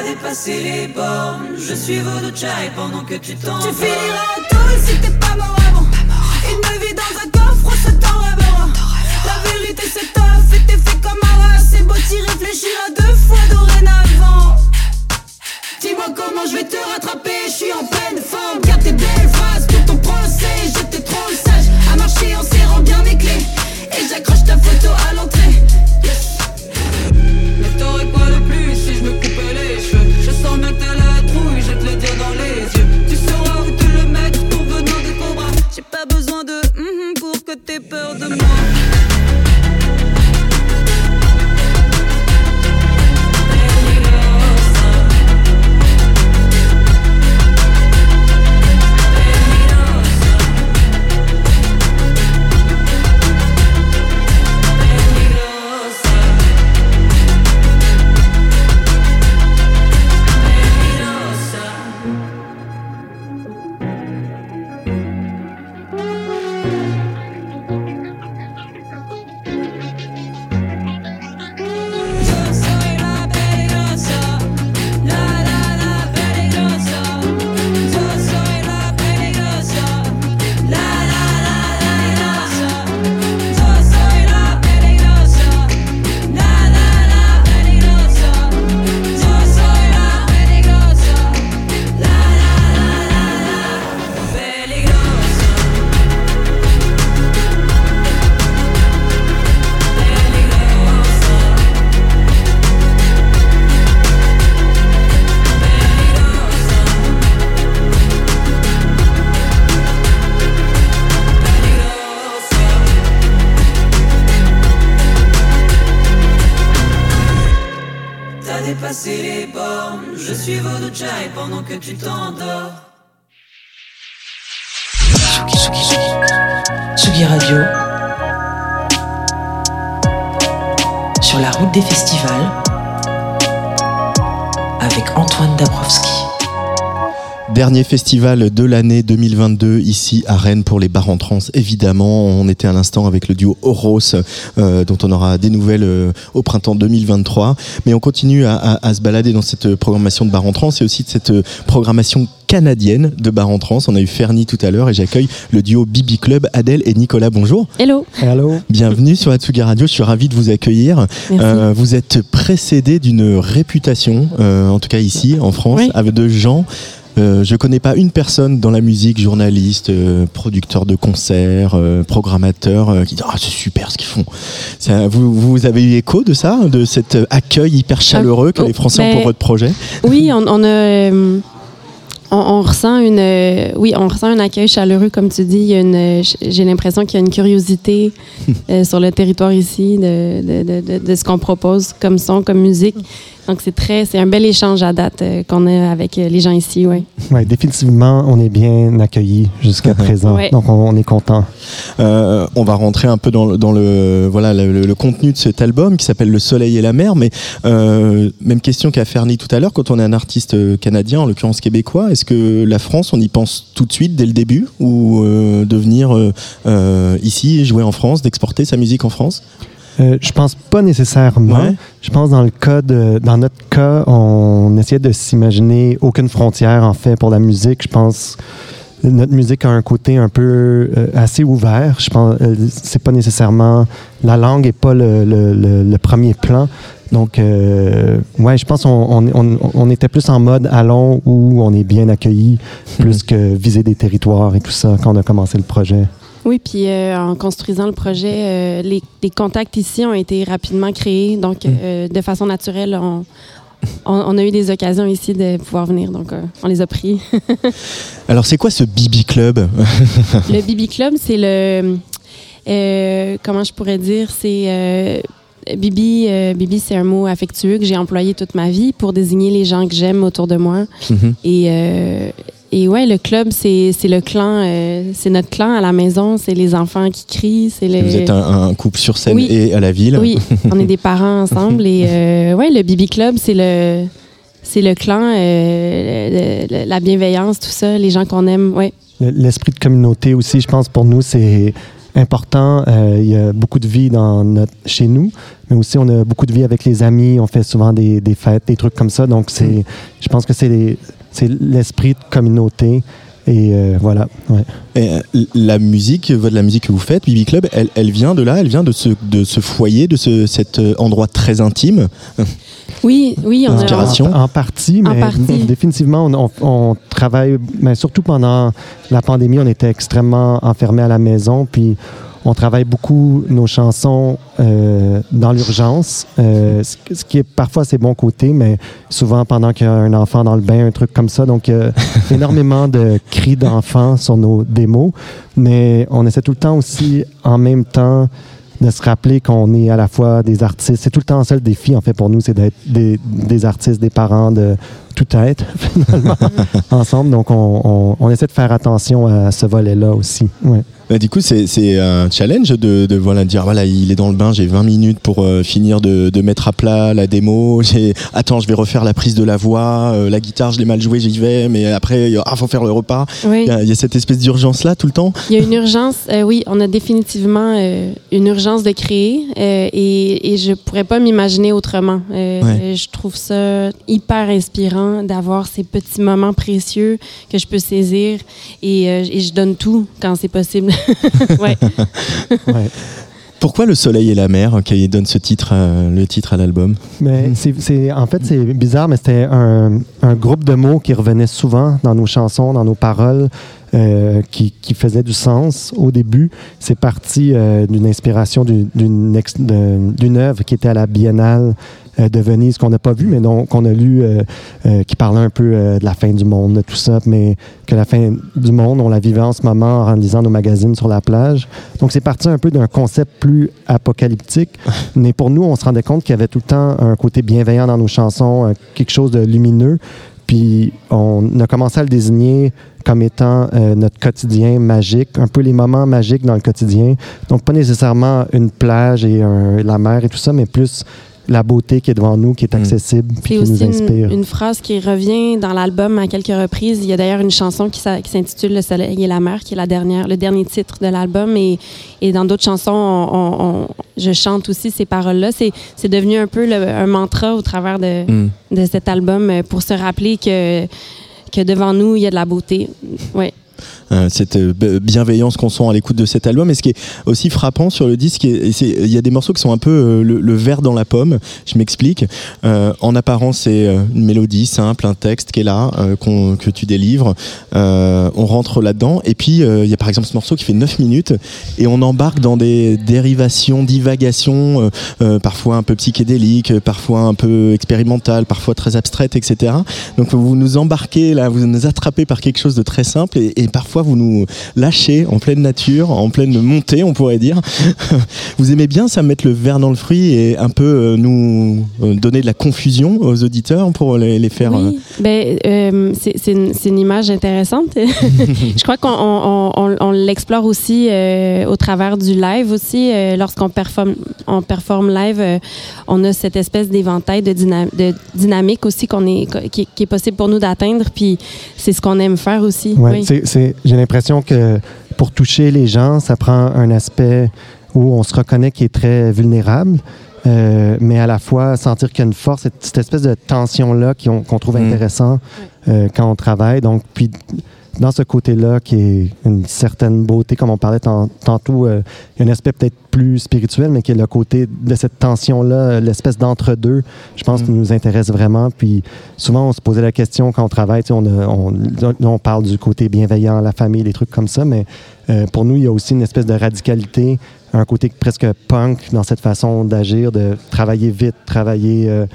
Speaker 10: dépassé les bornes, je suis votre chai pendant que tu t'en Tu finiras tôle si t'es pas mort avant. Une vie dans un coffre, ça t'en rêvera. La vérité c'est tough et t'es fait comme un rat. C'est beau t'y réfléchir à deux fois dorénavant Comment je vais te rattraper, je suis en pleine forme. Garde tes belles phrases pour ton procès J'étais trop sage. À marcher en serrant bien mes clés. Et j'accroche ta photo à l'entrée que tu t'endors.
Speaker 2: Dernier festival de l'année 2022 ici à Rennes pour les bars en trans. Évidemment, on était à l'instant avec le duo Oros, euh, dont on aura des nouvelles euh, au printemps 2023. Mais on continue à, à- à se balader dans cette programmation de bars en trans et aussi de cette euh, programmation canadienne de Bar en Trance. On a eu Fernie tout à l'heure et j'accueille le duo Bibi Club, Adèle et Nicolas. Bonjour.
Speaker 11: Hello.
Speaker 12: Hello.
Speaker 2: Bienvenue sur Atsugi Radio. Je suis ravi de vous accueillir.
Speaker 11: Merci.
Speaker 2: Euh, vous êtes précédé d'une réputation, euh, en tout cas ici en France,
Speaker 11: Oui.
Speaker 2: avec de gens. Euh, je connais pas une personne dans la musique, journaliste, euh, producteur de concerts, euh, programmateur, euh, qui dit ah c'est super ce qu'ils font. Ça, vous, vous avez eu écho de ça, de cet euh, accueil hyper chaleureux que
Speaker 11: oh,
Speaker 2: les Français ont pour votre projet?
Speaker 11: Oui, on, on a. on, on ressent une, oui, on ressent un accueil chaleureux, comme tu dis. Il y a une, j- j'ai l'impression qu'il y a une curiosité [laughs] sur le territoire ici de, de, de, de- de ce qu'on propose comme son, comme musique. Donc c'est très, c'est un bel échange à date euh, qu'on a avec euh, les gens ici, ouais.
Speaker 12: Ouais, définitivement, on est bien accueillis jusqu'à [laughs] présent.
Speaker 11: Ouais.
Speaker 12: Donc, on, on est content.
Speaker 2: Euh, on va rentrer un peu dans, le- dans le voilà le, le- le contenu de cet album qui s'appelle Le Soleil et la Mer. Mais euh, même question qu'à Fernie tout à l'heure. Quand on est un artiste canadien, en l'occurrence québécois, est-ce que la France, on y pense tout de suite dès le début? Ou euh, de venir euh, euh, ici jouer en France, d'exporter sa musique en France?
Speaker 12: Euh, je pense pas nécessairement.
Speaker 2: Ouais.
Speaker 12: Je pense dans le cas de, dans notre cas, on essayait de s'imaginer aucune frontière en fait pour la musique. Je pense que notre musique a un côté un peu euh, assez ouvert. Je pense euh, c'est pas nécessairement la langue est pas le, le- le- le premier plan. Donc euh, ouais, je pense qu'on on, on- on était plus en mode allons où on est bien accueilli plus que viser des territoires et tout ça quand on a commencé le projet.
Speaker 11: Oui, puis euh, en construisant le projet, euh, les, les contacts ici ont été rapidement créés. Donc, euh, de façon naturelle, on, on, on a eu des occasions ici de pouvoir venir. Donc, euh, on les a pris. [laughs]
Speaker 2: Alors c'est quoi ce Bibi Club? [laughs]
Speaker 11: Le Bibi Club, c'est le. euh, comment je pourrais dire? C'est. euh, Bibi, euh, Bibi c'est un mot affectueux que j'ai employé toute ma vie pour désigner les gens que j'aime autour de moi.
Speaker 2: Mhm.
Speaker 11: Et, euh, et ouais, le club, c'est c'est le clan, euh, c'est notre clan à la maison, c'est les enfants qui crient, c'est le.
Speaker 2: Vous êtes un, un couple sur scène
Speaker 11: Oui.
Speaker 2: et à la ville.
Speaker 11: Oui, on est des [laughs] parents ensemble et euh, ouais, le Bibi Club, c'est le c'est le clan, euh, le- le- la bienveillance, tout ça, les gens qu'on aime, ouais.
Speaker 12: Le- L'esprit de communauté aussi, je pense, pour nous, c'est important. Euh, il y a beaucoup de vie dans notre, chez nous, mais aussi on a beaucoup de vie avec les amis. On fait souvent des, des fêtes, des trucs comme ça. Donc, c'est, je pense que c'est, c'est l'esprit de communauté. Et euh, voilà. Ouais.
Speaker 2: Et, euh, la musique, votre- la musique que vous faites, Bibi Club, elle, elle vient de là, elle vient de ce, de ce foyer, de ce, cet euh, endroit très intime? [laughs]
Speaker 11: Oui, oui, on a.
Speaker 2: Inspiration?
Speaker 12: En, en partie, mais
Speaker 11: partie.
Speaker 12: définitivement, on, on- on travaille, mais surtout pendant la pandémie, on était extrêmement enfermés à la maison, puis on travaille beaucoup nos chansons euh, dans l'urgence, euh, ce, qui est parfois ses bons côtés, mais souvent pendant qu'il y a un enfant dans le bain, un truc comme ça. Donc, euh, [laughs] énormément de cris d'enfants sur nos démos, mais on essaie tout le temps aussi, en même temps, de se rappeler qu'on est à la fois des artistes. C'est tout le temps ça le défi, en fait, pour nous, c'est d'être des, des artistes, des parents, de tout être, [laughs] finalement, [laughs] ensemble. Donc, on, on- on essaie de faire attention à ce volet-là aussi. Ouais.
Speaker 2: Bah, du coup, c'est un challenge de, de voilà, dire voilà, il est dans le bain, j'ai 20 minutes pour euh, finir de, de mettre à plat la démo. J'ai Attends, je vais refaire la prise de la voix, euh, la guitare, je l'ai mal jouée, j'y vais, mais après, ah, faut faire le repas.
Speaker 11: Oui.
Speaker 2: Il y, a- il y a cette espèce d'urgence-là tout le temps.
Speaker 11: Il y a une urgence, euh, oui, on a définitivement une urgence de créer et, et je pourrais pas m'imaginer autrement.
Speaker 2: Ouais.
Speaker 11: Je trouve ça hyper inspirant d'avoir ces petits moments précieux que je peux saisir et, et je donne tout quand c'est possible. [laughs] [laughs] ouais.
Speaker 12: Ouais.
Speaker 2: Pourquoi le soleil et la mer qui donne ce titre, euh, le titre à l'album?
Speaker 12: Mais c'est, c'est- en fait, c'est bizarre, mais c'était un, un groupe de mots qui revenait souvent dans nos chansons, dans nos paroles, euh, qui, qui faisait du sens au début. C'est parti euh, d'une inspiration d'une, d'une, œuvre qui était à la Biennale euh, de Venise, qu'on n'a pas vue, mais dont, qu'on a lu, euh, euh, qui parlait un peu euh, de la fin du monde, de tout ça, mais que la fin du monde, on la vivait en ce moment en lisant nos magazines sur la plage. Donc, c'est parti un peu d'un concept plus apocalyptique. [laughs] Mais pour nous, on se rendait compte qu'il y avait tout le temps un côté bienveillant dans nos chansons, euh, quelque chose de lumineux. Puis on a commencé à le désigner comme étant euh, notre quotidien magique, un peu les moments magiques dans le quotidien. Donc pas nécessairement une plage et un- la mer et tout ça, mais plus la beauté qui est devant nous, qui est accessible, puis
Speaker 11: C'est
Speaker 12: qui nous
Speaker 11: aussi
Speaker 12: inspire.
Speaker 11: une, une phrase qui revient dans l'album à quelques reprises. Il y a d'ailleurs une chanson qui s'intitule Le soleil et la mer, qui est la dernière, le dernier titre de l'album. Et, et dans d'autres chansons, on- on- on- je chante aussi ces paroles-là. C'est c'est devenu un peu le- un mantra au travers de,
Speaker 2: Mm.
Speaker 11: de cet album euh, pour se rappeler que que devant nous, il y a de la beauté. Ouais.
Speaker 2: Euh, cette euh, bienveillance qu'on sent à l'écoute de cet album. Et ce qui est aussi frappant sur le disque, il y a des morceaux qui sont un peu euh, le, verre dans la pomme. Je m'explique. En apparence, c'est une mélodie simple, un texte qui est là, que tu délivres. On rentre là-dedans. Et puis, il y a par exemple ce morceau qui fait 9 minutes et on embarque dans des dérivations, divagations, parfois un peu psychédéliques, parfois un peu expérimentales, parfois très abstraites, etc. Donc vous nous embarquez là, vous nous attrapez par quelque chose de très simple et parfois vous nous lâchez en pleine nature, en pleine montée, on pourrait dire. [laughs] vous aimez bien ça mettre le verre dans le fruit et un peu euh, nous euh, donner de la confusion aux auditeurs pour les, les faire.
Speaker 11: Oui, ben, euh, c'est une, image intéressante. [laughs] je crois qu'on on, on- on l'explore aussi euh, au travers du live aussi. euh, Lorsqu'on performe, on performe live, euh, on a cette espèce d'éventail de, dyna- de dynamique aussi qu'on est, qui, qui est possible pour nous d'atteindre. Puis c'est ce qu'on aime faire aussi.
Speaker 12: Ouais,
Speaker 11: oui.
Speaker 12: c'est- J'ai l'impression que pour toucher les gens, ça prend un aspect où on se reconnaît qui est très vulnérable, euh, mais à la fois sentir qu'il y a une force, cette, cette espèce de tension-là qu'on trouve
Speaker 2: Mm.
Speaker 12: intéressant euh, quand on travaille. Donc, puis dans ce côté-là, qui est une certaine beauté, comme on parlait tan- tantôt, euh, il y a un aspect peut-être plus spirituel, mais qui est le côté de cette tension-là, l'espèce d'entre-deux, je pense,
Speaker 2: Mm.
Speaker 12: qui nous intéresse vraiment. Puis souvent, on se posait la question quand on travaille, tu sais, on, a- on, parle du côté bienveillant, la famille, des trucs comme ça, mais euh, pour nous, il y a aussi une espèce de radicalité, un côté presque punk dans cette façon d'agir, de travailler vite, travailler euh,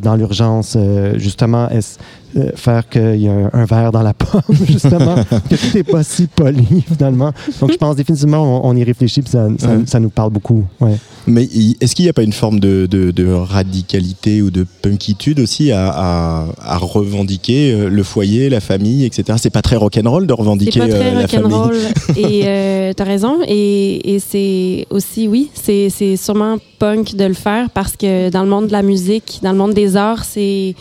Speaker 12: dans l'urgence, euh, justement, est- euh, faire qu'il y a un, un verre dans la [laughs] pomme, justement, que tout n'est pas si poli, finalement. Donc, je pense définitivement, on, on y réfléchit, puis ça, ça-
Speaker 2: Ouais.
Speaker 12: ça nous parle beaucoup. Ouais.
Speaker 2: Mais est-ce qu'il n'y a pas une forme de, de- de radicalité ou de punkitude aussi à, à- à revendiquer euh, le foyer, la famille, etc. C'est pas très rock'n'roll de revendiquer
Speaker 11: pas très
Speaker 2: euh, la famille.
Speaker 11: rock'n'roll. [laughs] et euh, t'as raison. Et, et c'est aussi, oui, c'est sûrement punk de le faire parce que dans le monde de la musique, dans le monde des arts, c'est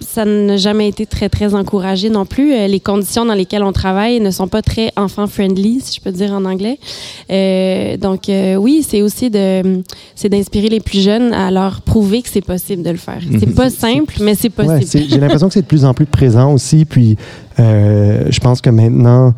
Speaker 11: ça n'a jamais été très, très encouragé non plus. Euh, Les conditions dans lesquelles on travaille ne sont pas très enfant-friendly, si je peux dire en anglais. Euh, donc, euh, oui, c'est aussi de, c'est d'inspirer les plus jeunes à leur prouver que c'est possible de le faire. C'est pas simple, mais c'est possible.
Speaker 12: J'ai l'impression que c'est de plus en plus présent aussi. Puis, euh, je pense que maintenant,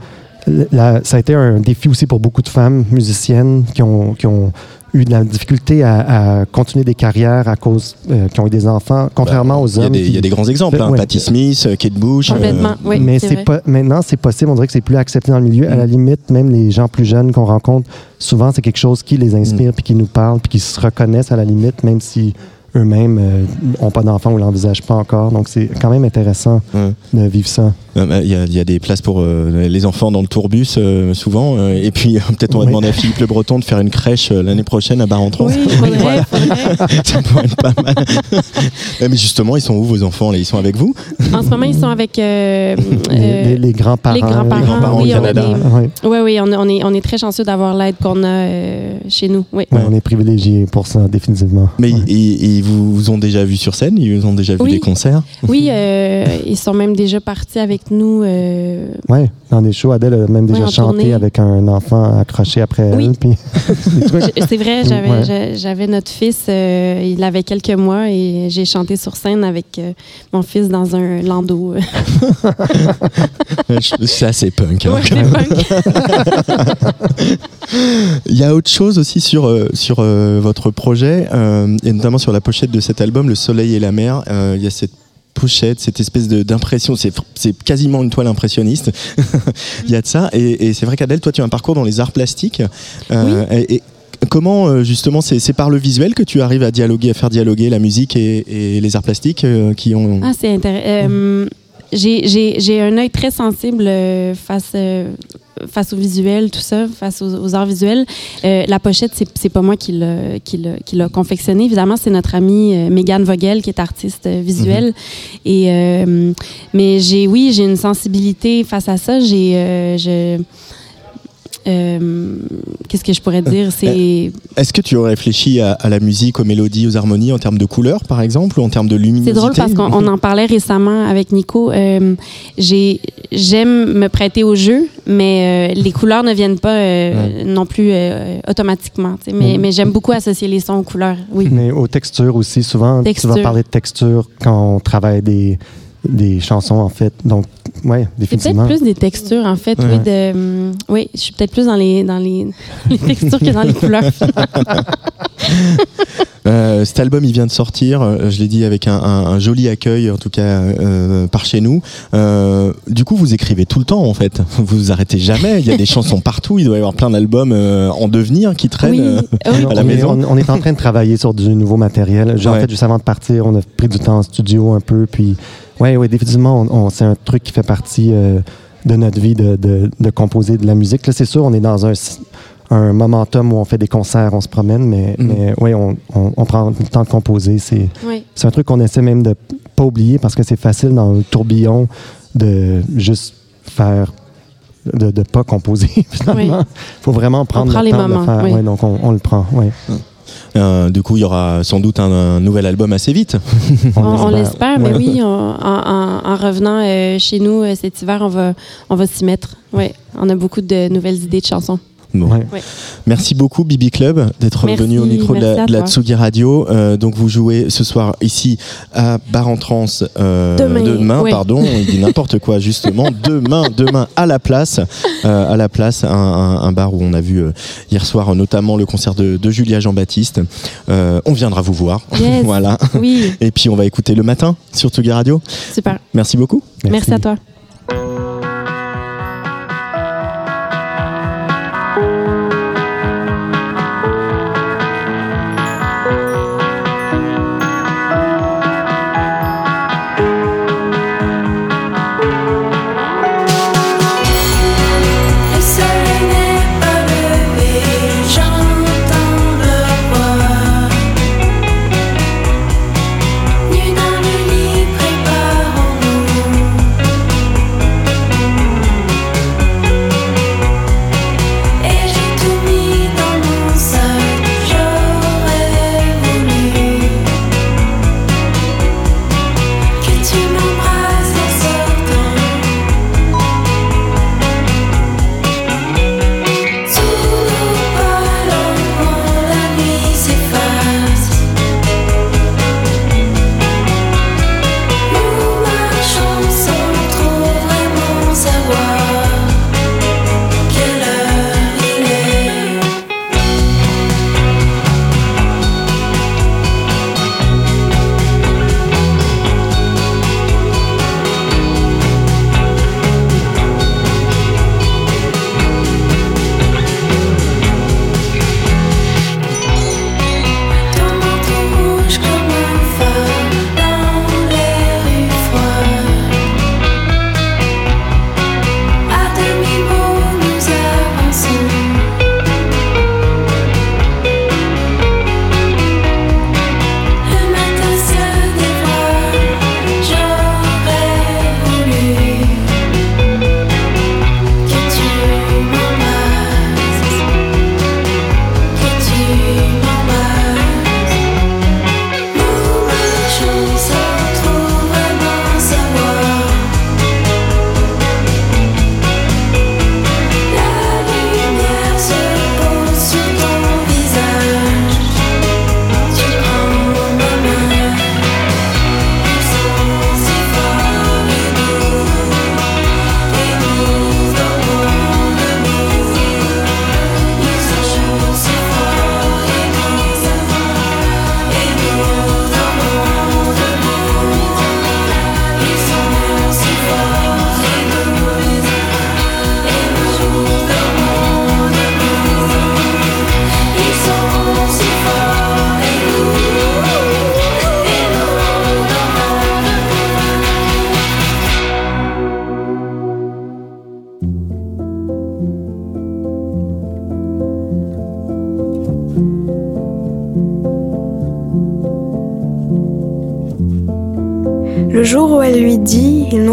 Speaker 12: la- ça a été un défi aussi pour beaucoup de femmes musiciennes qui ont, qui ont eu de la difficulté à, à continuer des carrières à cause euh, qui ont eu des enfants, contrairement aux
Speaker 2: Il y, a
Speaker 12: hommes.
Speaker 2: il y a des grands exemples, hein,
Speaker 12: Ouais.
Speaker 2: Patti Smith, euh, Kate Bush. euh,
Speaker 11: Complètement, oui.
Speaker 12: mais
Speaker 11: c'est
Speaker 12: pas maintenant c'est possible on dirait que c'est plus accepté dans le milieu à la limite même les gens plus jeunes qu'on rencontre souvent c'est quelque chose qui les inspire puis qui nous parle puis qui se reconnaissent à la limite même si eux-mêmes n'ont pas d'enfants ou l'envisagent pas encore donc c'est quand même intéressant
Speaker 2: Ouais.
Speaker 12: de vivre ça
Speaker 2: bah, Il y, a, il y a des places pour euh, les enfants dans le tourbus euh, souvent. euh, et puis euh, peut-être on va
Speaker 12: Oui.
Speaker 2: demander à Philippe Le Breton de faire une crèche euh, l'année prochaine à Barentron.
Speaker 11: Oui, faudrait, [laughs] faudrait.
Speaker 2: Ça pourrait être pas mal. [laughs] Mais justement, ils sont où vos enfants là? Ils sont avec vous?
Speaker 11: En ce moment, ils sont avec euh,
Speaker 12: les, les- les grands-parents
Speaker 11: les grands-parents,
Speaker 2: Les grands-parents
Speaker 11: oui,
Speaker 2: au Canada.
Speaker 11: est-
Speaker 12: Ouais.
Speaker 11: Oui, oui, on, on est, on est très chanceux d'avoir l'aide qu'on a euh, chez nous. Oui.
Speaker 12: Ouais, on est privilégiés pour ça définitivement
Speaker 2: Mais
Speaker 12: Ouais.
Speaker 2: ils, ils vous, vous ont déjà vu sur scène? Ils vous ont déjà vu
Speaker 11: Oui.
Speaker 2: des concerts?
Speaker 11: Oui, euh, ils sont même déjà partis avec nous. euh,
Speaker 12: ouais dans des shows Adèle a même déjà chanté
Speaker 11: tournée.
Speaker 12: avec un enfant accroché après
Speaker 11: Oui.
Speaker 12: elle puis [laughs] [laughs]
Speaker 11: C'est vrai, j'avais
Speaker 12: Ouais.
Speaker 11: j'a- j'avais notre fils, euh, il avait quelques mois et j'ai chanté sur scène avec euh, mon fils dans un landau. [laughs]
Speaker 2: C'est assez punk. hein.
Speaker 11: Ouais, c'est punk.
Speaker 2: Il y a autre chose aussi sur, euh, sur euh, votre projet, euh, et notamment sur la pochette de cet album, Le Soleil et la Mer. Euh, Il y a cette pochette, cette espèce d'impression, c'est quasiment une toile impressionniste. [laughs] Il y a de ça. Et, et c'est vrai qu'Adèle, toi, tu as un parcours dans les arts plastiques. Euh, et, et comment, euh, justement, c'est par le visuel que tu arrives à dialoguer, à faire dialoguer la musique et, et les arts plastiques euh, qui ont.
Speaker 11: Ah, c'est intéressant. J'ai un œil très sensible euh, face, euh, face au visuel, tout ça, face aux, aux arts visuels. Euh, la pochette, c'est pas moi qui l'a confectionnée. Évidemment, c'est notre amie euh, Megan Vogel qui est artiste euh, visuelle. Et euh, mais j'ai oui, j'ai une sensibilité face à ça. J'ai euh, je euh, qu'est-ce que je pourrais dire? C'est
Speaker 2: Est-ce que tu aurais réfléchi à, à la musique, aux mélodies, aux harmonies en termes de couleurs, par exemple, ou en termes de luminosité?
Speaker 11: C'est drôle parce qu'on on en parlait récemment avec Nico. Euh, j'ai- J'aime me prêter au jeu, mais euh, les couleurs ne viennent pas euh, non plus euh, automatiquement. sais. Mais, mais j'aime beaucoup associer les sons aux couleurs. Oui.
Speaker 12: Mais aux textures aussi, souvent, tu vas parler de texture quand on travaille des, des chansons, en fait. Donc, ouais,
Speaker 13: C'est
Speaker 12: définitivement.
Speaker 13: peut-être plus des textures, en fait.
Speaker 12: Ouais.
Speaker 13: Oui, de, hum, oui, je suis peut-être plus dans les, dans les, [laughs] les textures que dans les couleurs. [laughs]
Speaker 2: Euh, cet album, il vient de sortir. euh, Je l'ai dit avec un, un- un joli accueil, en tout cas euh, par chez nous. Euh, du coup, vous écrivez tout le temps, en fait. Vous [laughs] vous arrêtez jamais. Il y a des chansons partout. Il doit y avoir plein d'albums euh, en devenir qui traînent
Speaker 13: Oui,
Speaker 2: euh,
Speaker 13: oui.
Speaker 2: à la
Speaker 12: on, est,
Speaker 2: maison.
Speaker 12: on- on est en train de travailler sur du nouveau matériel. Genre,
Speaker 2: Ouais.
Speaker 12: En fait, juste avant de partir, on a pris du temps en studio un peu. Puis, ouais, ouais, définitivement, on, on- c'est un truc qui fait partie euh, de notre vie de, de- de composer de la musique. Là, c'est sûr, on est dans un, un momentum où on fait des concerts, on se promène, mais,
Speaker 2: Mm.
Speaker 12: mais ouais, on, on- on prend le temps de composer. C'est,
Speaker 13: Oui.
Speaker 12: c'est un truc qu'on essaie même de pas oublier parce que c'est facile dans le tourbillon de juste faire de ne pas composer [laughs] finalement.
Speaker 13: Oui.
Speaker 12: faut vraiment prendre
Speaker 13: prend
Speaker 12: le
Speaker 13: les
Speaker 12: temps de
Speaker 13: moments,
Speaker 12: le faire.
Speaker 13: oui.
Speaker 12: Ouais, donc on, on le prend. Ouais.
Speaker 2: Euh, du coup, il y aura sans doute un, un nouvel album assez vite. [laughs]
Speaker 13: On, on l'espère, mais
Speaker 12: Ouais.
Speaker 13: oui, on- en, en- en revenant euh, chez nous euh, cet hiver, on va, on va s'y mettre. Oui, on a beaucoup de nouvelles idées de chansons.
Speaker 2: Bon.
Speaker 12: Ouais.
Speaker 13: Ouais.
Speaker 2: Merci beaucoup Bibi Club d'être venu au micro de la, de. Tsugi Radio. Euh, donc vous jouez ce soir ici à Bar en Trance euh,
Speaker 13: Demain, ouais.
Speaker 2: pardon, il dit n'importe quoi justement. [laughs] demain, demain à la place, euh, à la place, un, un- un bar où on a vu euh, hier soir notamment le concert de, de Julia Jean-Baptiste. Euh, on viendra vous voir,
Speaker 13: Yes. [laughs]
Speaker 2: voilà.
Speaker 13: Oui,
Speaker 2: Et puis on va écouter le matin sur Tsugi Radio.
Speaker 13: super.
Speaker 2: Merci beaucoup.
Speaker 13: Merci à toi.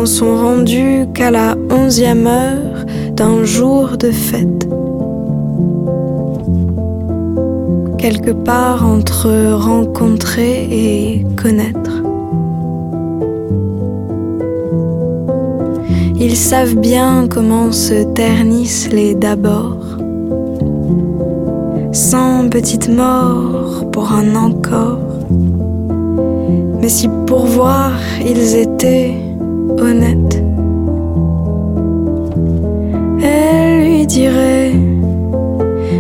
Speaker 14: Sont
Speaker 15: rendus qu'à la onzième heure d'un jour de fête. Quelque part entre rencontrer et connaître. Ils savent bien comment se ternissent les d'abord. Cent petites morts pour un encore. Mais si pour voir ils étaient honnête. Elle lui dirait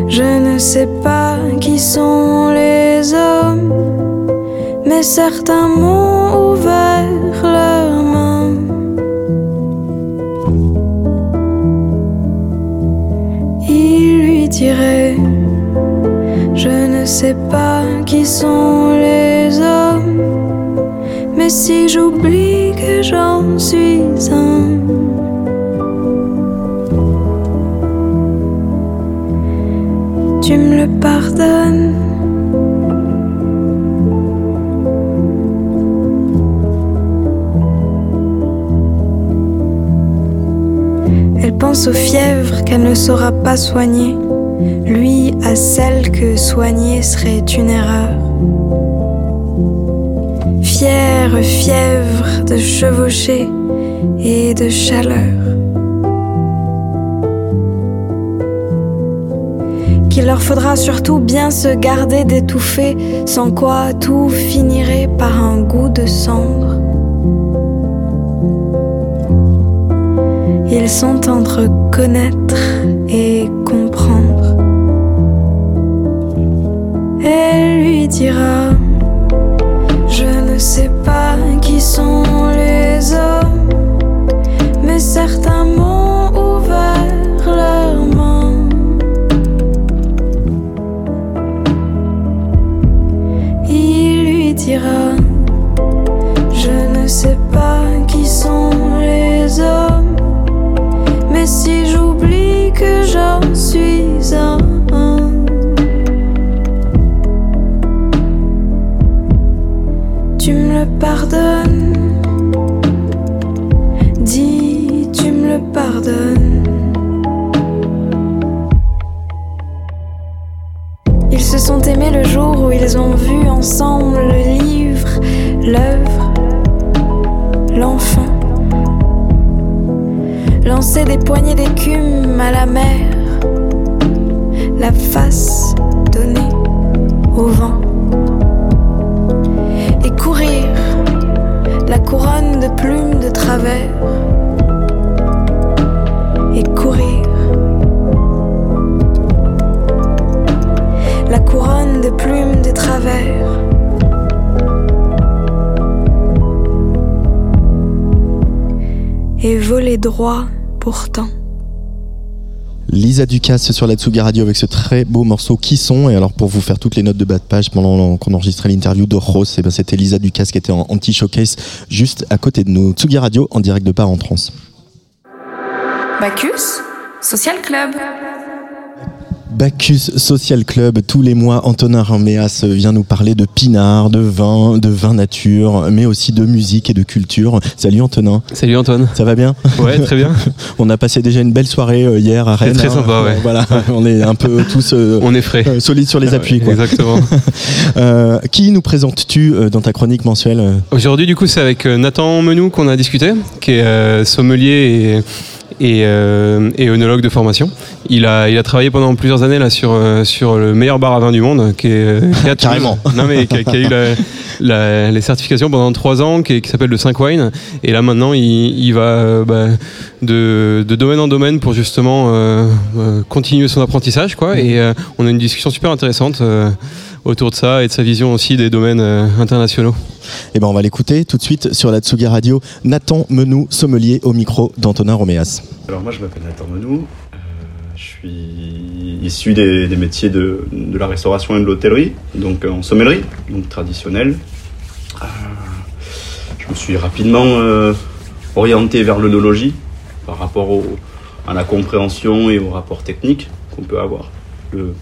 Speaker 15: Je ne sais pas qui sont les hommes, mais certains m'ont ouvert leurs mains. Il lui dirait Je ne sais pas qui sont les hommes, mais si j'oublie j'en suis un. Tu me le pardonnes. Elle pense aux fièvres qu'elle ne saura pas soigner, lui à celle que soigner serait une erreur. Fière fièvre de chevaucher et de chaleur. Qu'il leur faudra surtout bien se garder d'étouffer, sans quoi tout finirait par un goût de cendre. Ils sont entre connaître et comprendre. Elle lui dira sont les hommes, mais certains m'ont ouvert leurs ont vu ensemble le livre, l'œuvre, l'enfant. Lancer des poignées d'écume à la mer, la face donnée au vent. Et courir la couronne de plumes de travers. Et courir la couronne de plumes de travers. Et voler droit pourtant.
Speaker 2: Lisa Ducasse sur la Tsugi Radio avec ce très beau morceau Qui sont Et alors pour vous faire toutes les notes de bas de page pendant qu'on enregistrait l'interview de Rose, eh ben c'était Lisa Ducasse qui était en anti-showcase juste à côté de nous. Tsugi Radio en direct de Part en trans.
Speaker 16: Bacchus, Social Club.
Speaker 2: Bacchus Social Club, tous les mois, Antonin Raméas vient nous parler de pinard, de vin, de vin nature, mais aussi de musique et de culture. Salut Antonin.
Speaker 17: Salut Antoine.
Speaker 2: Ça va bien?
Speaker 17: Ouais, très bien. [laughs]
Speaker 2: On a passé déjà une belle soirée euh, hier à Rennes.
Speaker 17: très
Speaker 2: hein.
Speaker 17: sympa, ouais.
Speaker 2: Voilà, [laughs] on est un peu tous euh,
Speaker 17: On est frais.
Speaker 2: euh, solides sur les appuis. Quoi.
Speaker 17: Exactement. [laughs]
Speaker 2: Euh, qui nous présentes-tu dans ta chronique mensuelle?
Speaker 17: Aujourd'hui, du coup, c'est avec Nathan Menou qu'on a discuté, qui est sommelier et, et, euh, et œnologue de formation. Il a, il a travaillé pendant plusieurs années là, sur, euh, sur le meilleur bar à vin du monde, qui, est, euh, qui [laughs] Toulouse.
Speaker 2: Carrément. [laughs]
Speaker 17: Non, mais qui a, qui a eu la- la- les certifications pendant trois ans, qui, qui s'appelle le 5 Wine. Et là, maintenant, il, il va euh, bah, de, de domaine en domaine pour justement euh, euh, continuer son apprentissage. Quoi. Et euh, on a une discussion super intéressante. Autour de ça et de sa vision aussi des domaines euh, internationaux.
Speaker 2: Eh ben, on va l'écouter tout de suite sur la Tsugi Radio. Nathan Menou, sommelier au micro d'Antonin Roméas.
Speaker 18: Alors moi je m'appelle Nathan Menou, Euh, je suis issu des, des métiers de, de la restauration et de l'hôtellerie, donc euh, en sommellerie, donc traditionnelle. Euh, je me suis rapidement euh, orienté vers l'œnologie par rapport au- à la compréhension et au rapport technique qu'on peut avoir. Le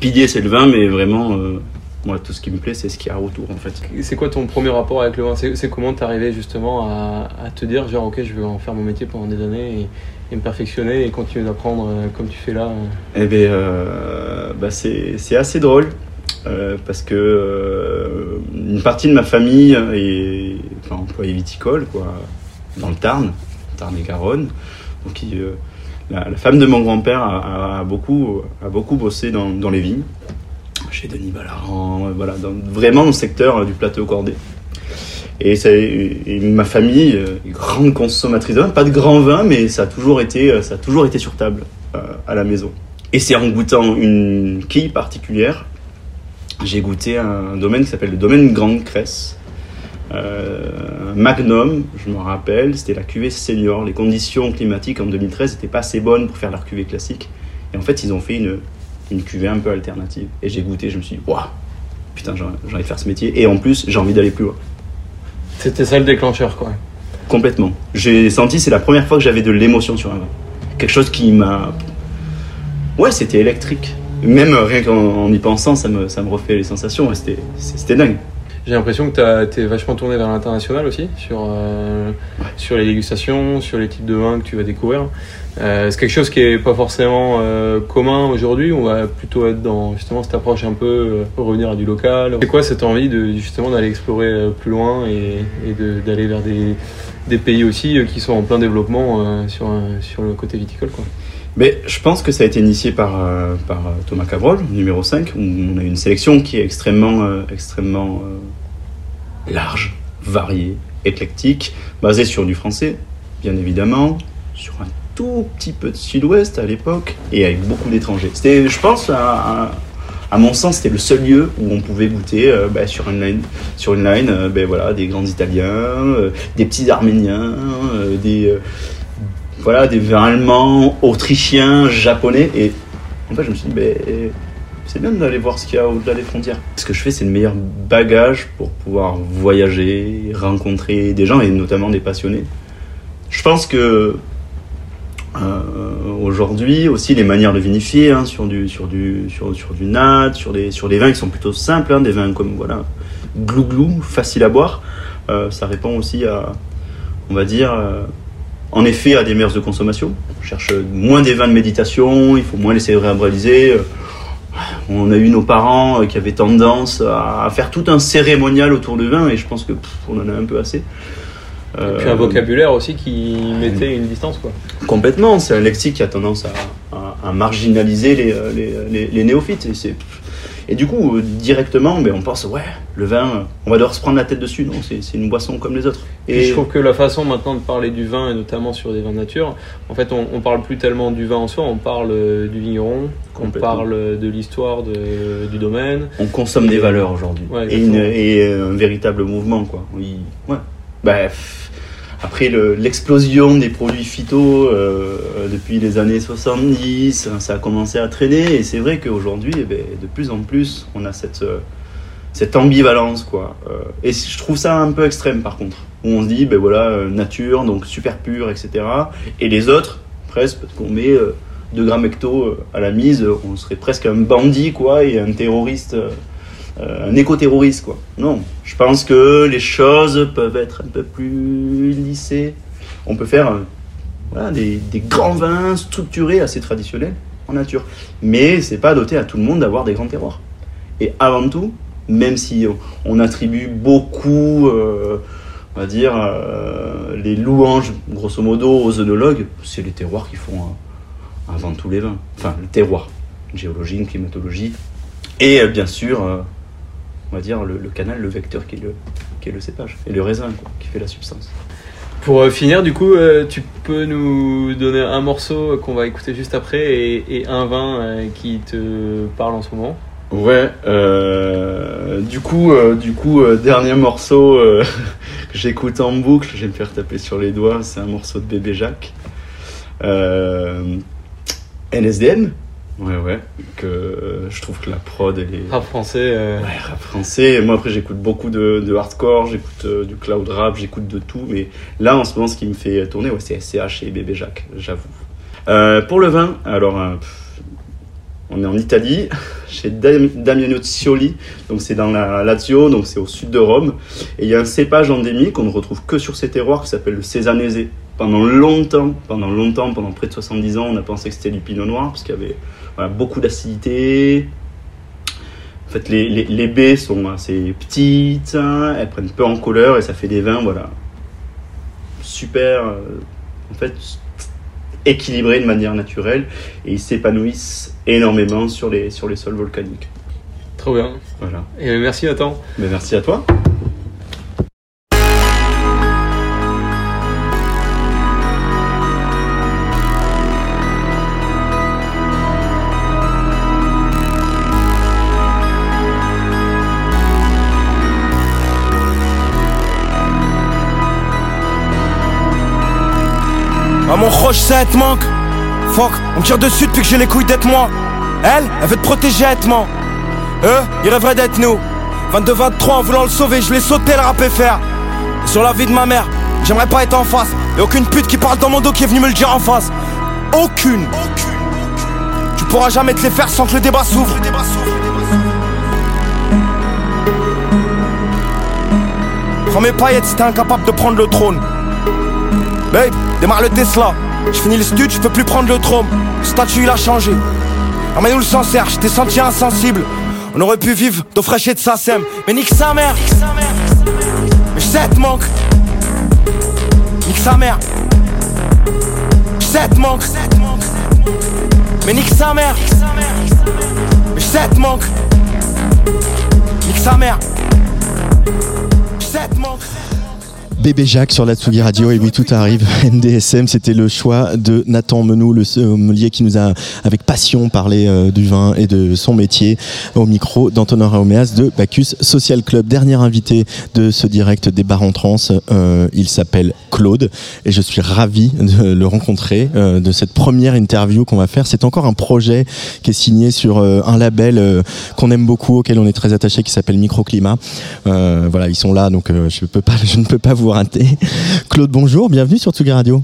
Speaker 18: pilier c'est le vin, mais vraiment euh, moi tout ce qui me plaît c'est ce qu'il y a autour en fait.
Speaker 17: C'est quoi ton premier rapport avec le vin? C'est comment t'es arrivé justement à, à te dire genre ok je vais en faire mon métier pendant des années et, et me perfectionner et continuer d'apprendre euh, comme tu fais là euh?
Speaker 18: Eh bien, euh, bah c'est assez drôle euh, parce que euh, une partie de ma famille est enfin, employée viticole, quoi, dans le Tarn, Tarn et Garonne. Donc, il, euh, la, femme de mon grand-père a, beaucoup, a beaucoup bossé dans, dans les vignes, chez Denis Ballaran, voilà, dans- vraiment dans le secteur euh, du plateau cordé. Et, ma famille, euh, grande consommatrice de vin, pas de grand vin, mais ça a toujours été, euh, ça a toujours été sur table à la maison. Et c'est en goûtant une quille particulière, j'ai goûté un domaine qui s'appelle le domaine Grande Cresse. Euh, Magnum, je me rappelle, c'était la cuvée senior. Les conditions climatiques en 2013 n'étaient pas assez bonnes pour faire leur cuvée classique. Et en fait, ils ont fait une, une cuvée un peu alternative. Et j'ai goûté, je me suis dit, waouh, putain, j'ai envie de faire ce métier. Et en plus, j'ai envie d'aller plus loin.
Speaker 17: C'était ça le déclencheur, quoi.
Speaker 18: Complètement. J'ai senti, c'est la première fois que j'avais de l'émotion sur un vin. Quelque chose qui m'a. Ouais, c'était électrique. Même euh, rien qu'en en y pensant, ça me, ça me refait les sensations. c'était dingue.
Speaker 17: J'ai l'impression que tu es vachement tourné vers l'international aussi, sur, euh, sur les dégustations, sur les types de vins que tu vas découvrir. Euh, c'est quelque chose qui est pas forcément euh, commun aujourd'hui. On va plutôt être dans justement cette approche un peu revenir à du local. C'est quoi cette envie de justement d'aller explorer plus loin et, et de- d'aller vers des, des pays aussi qui sont en plein développement sur, sur le côté viticole quoi.
Speaker 18: Mais je pense que ça a été initié par, euh, par euh, Thomas Cabrol, numéro 5, où on a une sélection qui est extrêmement, euh, extrêmement large, variée, éclectique, basée sur du français, bien évidemment, sur un tout petit peu de sud-ouest à l'époque, et avec beaucoup d'étrangers. C'était, je pense, à, mon sens, c'était le seul lieu où on pouvait goûter bah, sur une line, sur une line ben voilà, des grands Italiens, des petits Arméniens, des, voilà, des vins allemands, autrichiens, japonais. Et en fait, je me suis dit, ben, c'est bien d'aller voir ce qu'il y a au-delà des frontières. Ce que je fais, c'est le meilleur bagage pour pouvoir voyager, rencontrer des gens et notamment des passionnés. Je pense que euh, aujourd'hui aussi les manières de vinifier hein, sur du sur du sur, sur du nat, sur des sur des vins qui sont plutôt simples, hein, des vins comme voilà glou glou, facile à boire. euh, ça répond aussi à on va dire euh, en effet à des mœurs de consommation. On cherche moins des vins de méditation, il faut moins les réabraliser. Euh, On a eu nos parents euh, qui avaient tendance à faire tout un cérémonial autour du vin et je pense que pff, on en a un peu assez.
Speaker 17: Et puis
Speaker 18: Euh,
Speaker 17: un vocabulaire aussi qui mettait une distance quoi.
Speaker 18: Complètement, c'est un lexique qui a tendance à, à- à marginaliser les, euh, les, les- les néophytes. Et, c'est- et du coup, euh, directement, ben, on pense, ouais, le vin, euh, on va devoir se prendre la tête dessus. Non, c'est une boisson comme les autres.
Speaker 17: Et je trouve que la façon maintenant de parler du vin, et notamment sur des vins nature, en fait, on, on parle plus tellement du vin en soi, on parle euh, du vigneron, on parle de l'histoire du domaine.
Speaker 18: on consomme des valeurs aujourd'hui.
Speaker 17: Ouais,
Speaker 18: et un véritable mouvement, quoi. Oui, ouais. Bref. Après le- l'explosion des produits phyto euh, depuis les années 70, ça a commencé à traîner et c'est vrai qu'aujourd'hui, eh ben, de plus en plus, on a cette, euh, cette ambivalence. Quoi. Euh, et je trouve ça un peu extrême par contre, où on se dit, ben voilà, nature, donc super pur, etc. Et les autres, presque, parce qu'on met euh, 2 grammes hecto à la mise, on serait presque un bandit quoi, et un terroriste. Euh, un éco-terroriste, quoi. Non, je pense que les choses peuvent être un peu plus lissées. On peut faire euh, des, grands vins structurés, assez traditionnels, en nature. Mais c'est pas doté à tout le monde d'avoir des grands terroirs. Et avant tout, même si on, attribue beaucoup, euh, on va dire, les louanges, grosso modo, aux œnologues, c'est les terroirs qui font avant tous les vins. Enfin, le terroir, géologie, climatologie. Et bien sûr, on va dire, le, le canal, le vecteur qui est le, qui est le cépage. Et le raisin, quoi, qui fait la substance.
Speaker 17: Pour euh, finir, du coup, euh, tu peux nous donner un morceau qu'on va écouter juste après et, et un vin euh, qui te parle en ce moment
Speaker 18: Ouais, euh, du coup, euh, du coup euh, dernier morceau euh, [laughs] que j'écoute en boucle, je vais me faire taper sur les doigts, c'est un morceau de Bébé Jacques. Euh, NSDM, ouais, ouais, que euh, je trouve que la prod, elle est...
Speaker 17: Rap français. euh,
Speaker 18: Ouais, rap français. Moi, après, j'écoute beaucoup de, de hardcore, j'écoute euh, du cloud rap, j'écoute de tout. Mais là, en ce moment, ce qui me fait tourner, ouais, c'est SCH et Bébé Jacques, j'avoue. Pour le vin, alors, on est en Italie, [laughs] chez Dam- Damiano Cioli, donc c'est dans la Lazio, donc c'est au sud de Rome. Et il y a un cépage endémique qu'on ne retrouve que sur ces terroirs qui s'appelle le Césanese. Pendant longtemps, pendant longtemps, pendant près de 70 ans, on a pensé que c'était du pinot noir parce qu'il y avait voilà, beaucoup d'acidité, en fait, les, les, les baies sont assez petites, hein, elles prennent peu en couleur et ça fait des vins, voilà, super, euh, en fait, équilibrés de manière naturelle et ils s'épanouissent énormément sur les, sur les sols volcaniques.
Speaker 17: Trop bien.
Speaker 18: Voilà.
Speaker 17: Et merci Nathan.
Speaker 18: Mais merci à toi.
Speaker 19: À mon roche, ça te manque. Fuck, on tire dessus depuis que j'ai les couilles d'être moi. Elle, elle veut te protéger, être-moi. Eux, ils rêveraient d'être nous. 22-23, en voulant le sauver, je l'ai sauté le rap faire. Sur la vie de ma mère, j'aimerais pas être en face. Et aucune pute qui parle dans mon dos qui est venue me le dire en face. Aucune. Tu pourras jamais te les faire sans que le débat s'ouvre. Prends mes paillettes si t'es incapable de prendre le trône. Babe, démarre le Tesla. Je finis le stud, je peux plus prendre le trône. Statut il a changé. Ramène-nous le Sancerre, je t'ai senti insensible. On aurait pu vivre d'eau fraîche et de Sassem. Mais nique sa mère. Je sais manque. Nique sa mère. Je sais manque. Mais nique sa mère. Je sais manque. Nique sa mère. Je sais manque.
Speaker 2: Bébé Jacques sur la Tsugi Radio. Et oui tout arrive. [laughs] NDSM c'était le choix de Nathan Menou le sommelier qui nous a avec passion parlé euh, du vin et de son métier. Au micro d'Antonin Raoméas de Bacchus Social Club. Dernier invité de ce direct des bars en trans euh, il s'appelle Claude. Et je suis ravi de le rencontrer euh, de cette première interview qu'on va faire. C'est encore un projet qui est signé sur un label qu'on aime beaucoup auquel on est très attaché qui s'appelle Microclimat. Voilà ils sont là donc [laughs] je ne peux pas vous Claude bonjour bienvenue sur Tsugi Radio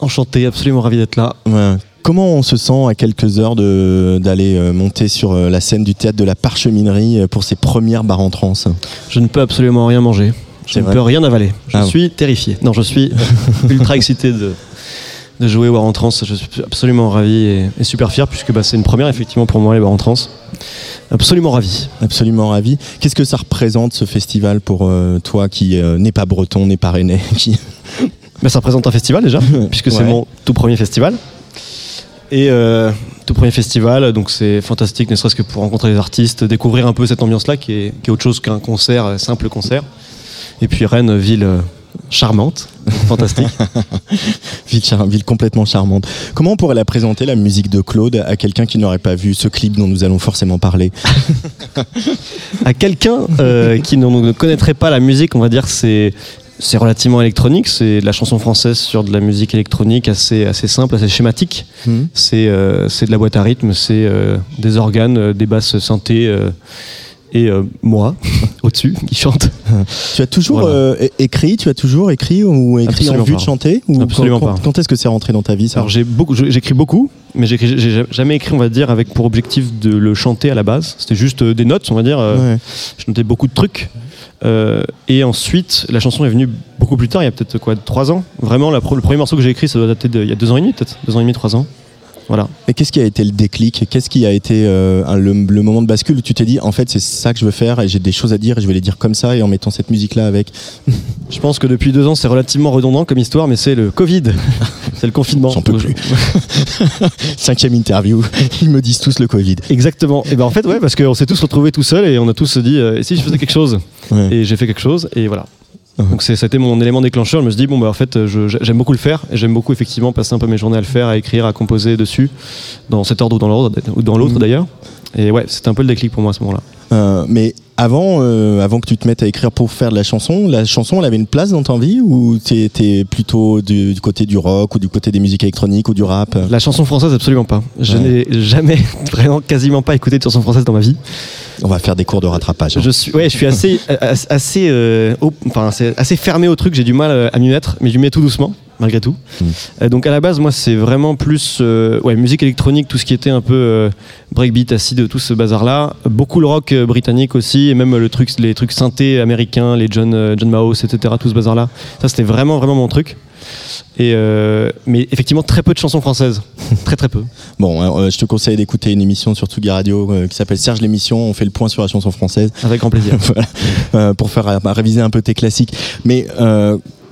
Speaker 12: Enchanté, absolument ravi d'être là.
Speaker 2: Ouais. Comment on se sent à quelques heures d'aller euh, monter sur euh, la scène du théâtre de la Parcheminerie euh, pour ses premières bars en trans
Speaker 12: Je ne peux absolument rien manger. Je ne
Speaker 2: vrai
Speaker 12: peux rien avaler. Je
Speaker 2: Ah.
Speaker 12: suis terrifié. Non, je suis [laughs] ultra excité de, de jouer Bar en Trans. Je suis absolument ravi et, et super fier puisque bah, c'est une première effectivement pour moi les Bar en Trans. Absolument ravi.
Speaker 2: Absolument ravi. Qu'est-ce que ça représente ce festival pour euh, toi qui euh, n'est pas breton, n'est pas rennais [laughs] qui...
Speaker 12: Bah, ça représente un festival déjà, puisque c'est mon tout premier festival. Et euh, tout premier festival, donc c'est fantastique, ne serait-ce que pour rencontrer les artistes, découvrir un peu cette ambiance-là qui est, qui est autre chose qu'un concert, euh, simple concert. Et puis Rennes, ville charmante, [laughs] fantastique. [laughs]
Speaker 2: ville, char- ville complètement charmante. Comment on pourrait la présenter, la musique de Claude, à quelqu'un qui n'aurait pas vu ce clip dont nous allons forcément parler? [laughs]
Speaker 12: À quelqu'un euh, qui ne ne connaîtrait pas la musique, on va dire c'est c'est relativement électronique, c'est de la chanson française sur de la musique électronique assez assez simple, assez schématique. C'est euh, c'est de la boîte à rythme, c'est euh, des organes, des basses synthés euh, et euh, moi [laughs] au-dessus qui chante.
Speaker 2: Tu as toujours
Speaker 12: Voilà.
Speaker 2: euh, écrit, tu as toujours écrit ou écrit
Speaker 12: Absolument
Speaker 2: en vue
Speaker 12: pas.
Speaker 2: de chanter ou
Speaker 12: Absolument
Speaker 2: quand,
Speaker 12: pas.
Speaker 2: quand- quand est-ce que c'est rentré dans ta vie ça
Speaker 12: Alors j'ai beaucoup, j'écris beaucoup, mais j'ai jamais écrit, on va dire, avec pour objectif de le chanter à la base. C'était juste euh, des notes, on va dire.
Speaker 2: Ouais.
Speaker 12: Je notais beaucoup de trucs. Euh, et ensuite, la chanson est venue beaucoup plus tard, il y a peut-être quoi, trois ans. Vraiment, la le premier morceau que j'ai écrit, ça doit dater de, il y a deux ans et demi, peut-être, deux ans et demi, trois ans. Voilà.
Speaker 2: Et qu'est-ce qui a été le déclic Qu'est-ce qui a été euh, le moment de bascule où tu t'es dit en fait c'est ça que je veux faire et j'ai des choses à dire et je vais les dire comme ça et en mettant cette musique là avec [laughs]
Speaker 12: Je pense que depuis deux ans, c'est relativement redondant comme histoire, mais c'est le Covid. [laughs] c'est le confinement.
Speaker 2: J'en peux plus. [laughs] Cinquième interview, ils me disent tous le Covid.
Speaker 12: Exactement. Et ben en fait, ouais, parce qu'on s'est tous retrouvés tout seuls et on a tous dit, euh, et si je faisais quelque chose? Et j'ai fait quelque chose, et voilà. Donc c'est- c'était mon élément déclencheur. Je me suis dit bon bah en fait j'aime beaucoup le faire et j'aime beaucoup effectivement passer un peu mes journées à le faire, à écrire, à composer dessus, dans cet ordre ou dans l'autre ou dans l'autre d'ailleurs. Et ouais, c'était un peu le déclic pour moi à ce moment-là.
Speaker 2: Euh, mais avant, euh, avant que tu te mettes à écrire pour faire de la chanson, la chanson elle avait une place dans ta vie ou t'étais plutôt du, du côté du rock ou du côté des musiques électroniques ou du rap?
Speaker 12: La chanson française absolument pas. Je
Speaker 2: Ouais.
Speaker 12: n'ai jamais [laughs] vraiment quasiment pas écouté de chanson française dans ma vie.
Speaker 2: On va faire des cours de rattrapage. hein.
Speaker 12: Je suis, ouais, je suis assez, [laughs] assez, euh, enfin, assez fermé au truc. J'ai du mal à m'y mettre, mais je m'y mets tout doucement, malgré tout. Euh, donc à la base, moi, c'est vraiment plus, euh, ouais, musique électronique, tout ce qui était un peu euh, breakbeat, acide, tout ce bazar-là. Beaucoup le rock britannique aussi, et même le truc, les trucs synthés américains, les John, John Maos, etc. Tout ce bazar-là. Ça, c'était vraiment, vraiment mon truc. Et euh, mais effectivement, très peu de chansons françaises, [laughs] très très peu.
Speaker 2: Bon, euh, je te conseille d'écouter une émission sur Tsugi Radio euh, qui s'appelle Serge l'émission. On fait le point sur la chanson française.
Speaker 12: Avec grand plaisir. [laughs]
Speaker 2: Voilà. Pour faire réviser un peu tes classiques. Mais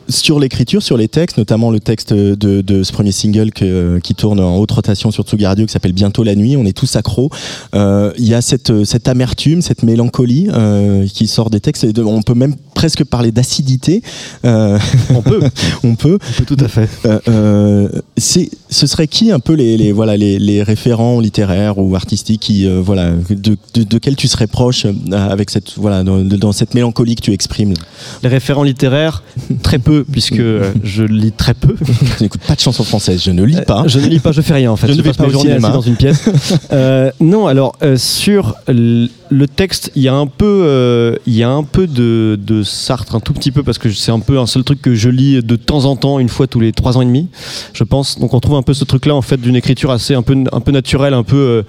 Speaker 2: sur l'écriture, sur les textes, notamment le texte de, de ce premier single que- qui tourne en haute rotation sur Tsugi Radio qui s'appelle Bientôt la nuit, on est tous accros. Euh, Il y a cette, cette amertume, cette mélancolie euh, qui sort des textes. Et de- on peut même presque parler d'acidité. Euh,
Speaker 12: on peut. [laughs]
Speaker 2: on peut.
Speaker 12: On peut tout à fait.
Speaker 2: Euh, euh, c'est, ce serait qui un peu les, les voilà les, les référents littéraires ou artistiques qui euh, voilà de, de, de quels tu serais proche euh, avec cette voilà dans, dans cette mélancolie que tu exprimes?
Speaker 12: Les référents littéraires, très peu. Peu puisque euh, je lis très peu. [laughs]
Speaker 2: Tu n'écoutes pas de chansons françaises, je ne lis pas.
Speaker 12: Euh, Je ne lis pas, je fais rien en fait.
Speaker 2: Je ne
Speaker 12: passe
Speaker 2: pas
Speaker 12: mes journées dans une pièce. [laughs] Euh, non, alors euh, sur le texte, il y a un peu, euh, il y a un peu de, de Sartre, un tout petit peu parce que c'est un peu un seul truc que je lis de temps en temps, une fois tous les trois ans et demi, je pense. Donc on trouve un peu ce truc-là en fait d'une écriture assez un peu, un peu naturelle, un peu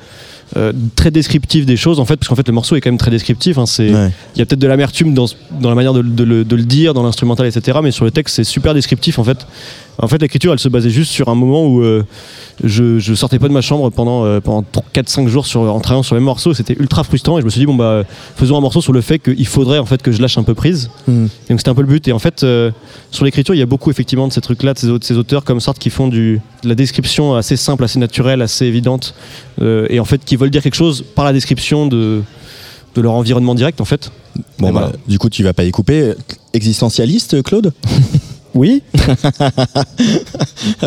Speaker 12: euh, très descriptive des choses en fait, parce qu'en fait le morceau est quand même très descriptif. hein, c'est,
Speaker 2: Ouais.
Speaker 12: il y a peut-être de l'amertume dans, la manière de, de le, de le dire, dans l'instrumental, etc. Mais sur le texte, c'est super descriptif en fait. En fait, l'écriture, elle se basait juste sur un moment où euh, je, je sortais pas de ma chambre pendant, euh, pendant 4-5 jours sur, en travaillant sur les morceaux. C'était ultra frustrant et je me suis dit, bon, bah, faisons un morceau sur le fait qu'il faudrait en fait que je lâche un peu prise.
Speaker 2: Hmm.
Speaker 12: Donc c'était un peu le but. Et en fait, euh, sur l'écriture, il y a beaucoup effectivement de ces trucs-là, de ces, aut- ces auteurs comme Sartre qui font du, de la description assez simple, assez naturelle, assez évidente, euh, et en fait qui veulent dire quelque chose par la description de, de leur environnement direct, en fait.
Speaker 2: Bon, bah,
Speaker 12: voilà.
Speaker 2: du coup, tu vas pas y couper. Existentialiste, Claude? [laughs]
Speaker 12: Oui. [laughs]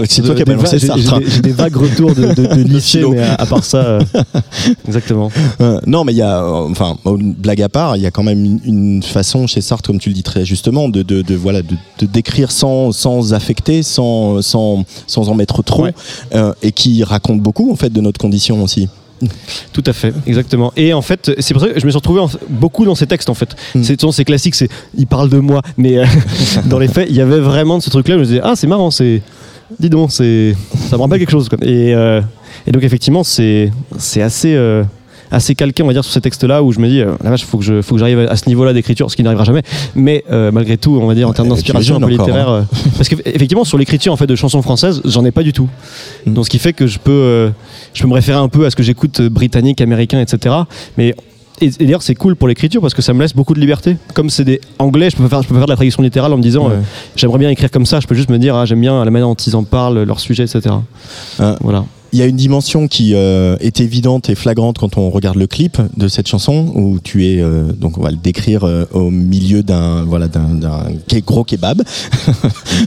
Speaker 2: C'est toi qui as balancé Sartre.
Speaker 12: j'ai des- vagues retours de, de- [laughs] mais à, à part ça, euh, [laughs] exactement.
Speaker 2: Euh, non, mais il y a, euh, enfin, blague à part, il y a quand même une, une façon chez Sartre, comme tu le dis très justement, de, de, de, voilà, de, décrire sans, sans affecter, sans, sans, sans en mettre trop, et qui raconte beaucoup en fait de notre condition aussi.
Speaker 12: Tout à fait, exactement. Et en fait, c'est pour ça que je me suis retrouvé en- beaucoup dans ces textes en fait. C'est c'est classique, c'est il parle de moi, mais euh, [laughs] dans les faits, il y avait vraiment de ce truc-là. Je me disais ah c'est marrant, c'est dis donc, c'est ça me rappelle quelque chose. quoi. Et, euh, et donc effectivement, c'est c'est assez euh, assez calqué on va dire sur ces textes-là où je me dis euh, la vache, faut que je faut que j'arrive à ce niveau-là d'écriture, ce qui n'arrivera jamais. Mais euh, malgré tout, on va dire en termes d'inspiration un
Speaker 2: encore,
Speaker 12: littéraire,
Speaker 2: hein.
Speaker 12: euh, parce qu'effectivement sur l'écriture en fait de chansons françaises, j'en ai pas du tout. Donc ce qui fait que je peux, euh, je peux me référer un peu à ce que j'écoute britannique, américain, etc. Mais et, d'ailleurs c'est cool pour l'écriture parce que ça me laisse beaucoup de liberté. Comme c'est des anglais, je peux faire, je peux faire de la traduction littérale en me disant
Speaker 2: Ouais.
Speaker 12: euh, j'aimerais bien écrire comme ça. Je peux juste me dire ah, j'aime bien la manière dont ils en parlent, leur sujet, etc. voilà.
Speaker 2: Il y a une dimension qui euh, est évidente et flagrante quand on regarde le clip de cette chanson où tu es euh, donc on va le décrire euh, au milieu d'un voilà d'un gros kebab.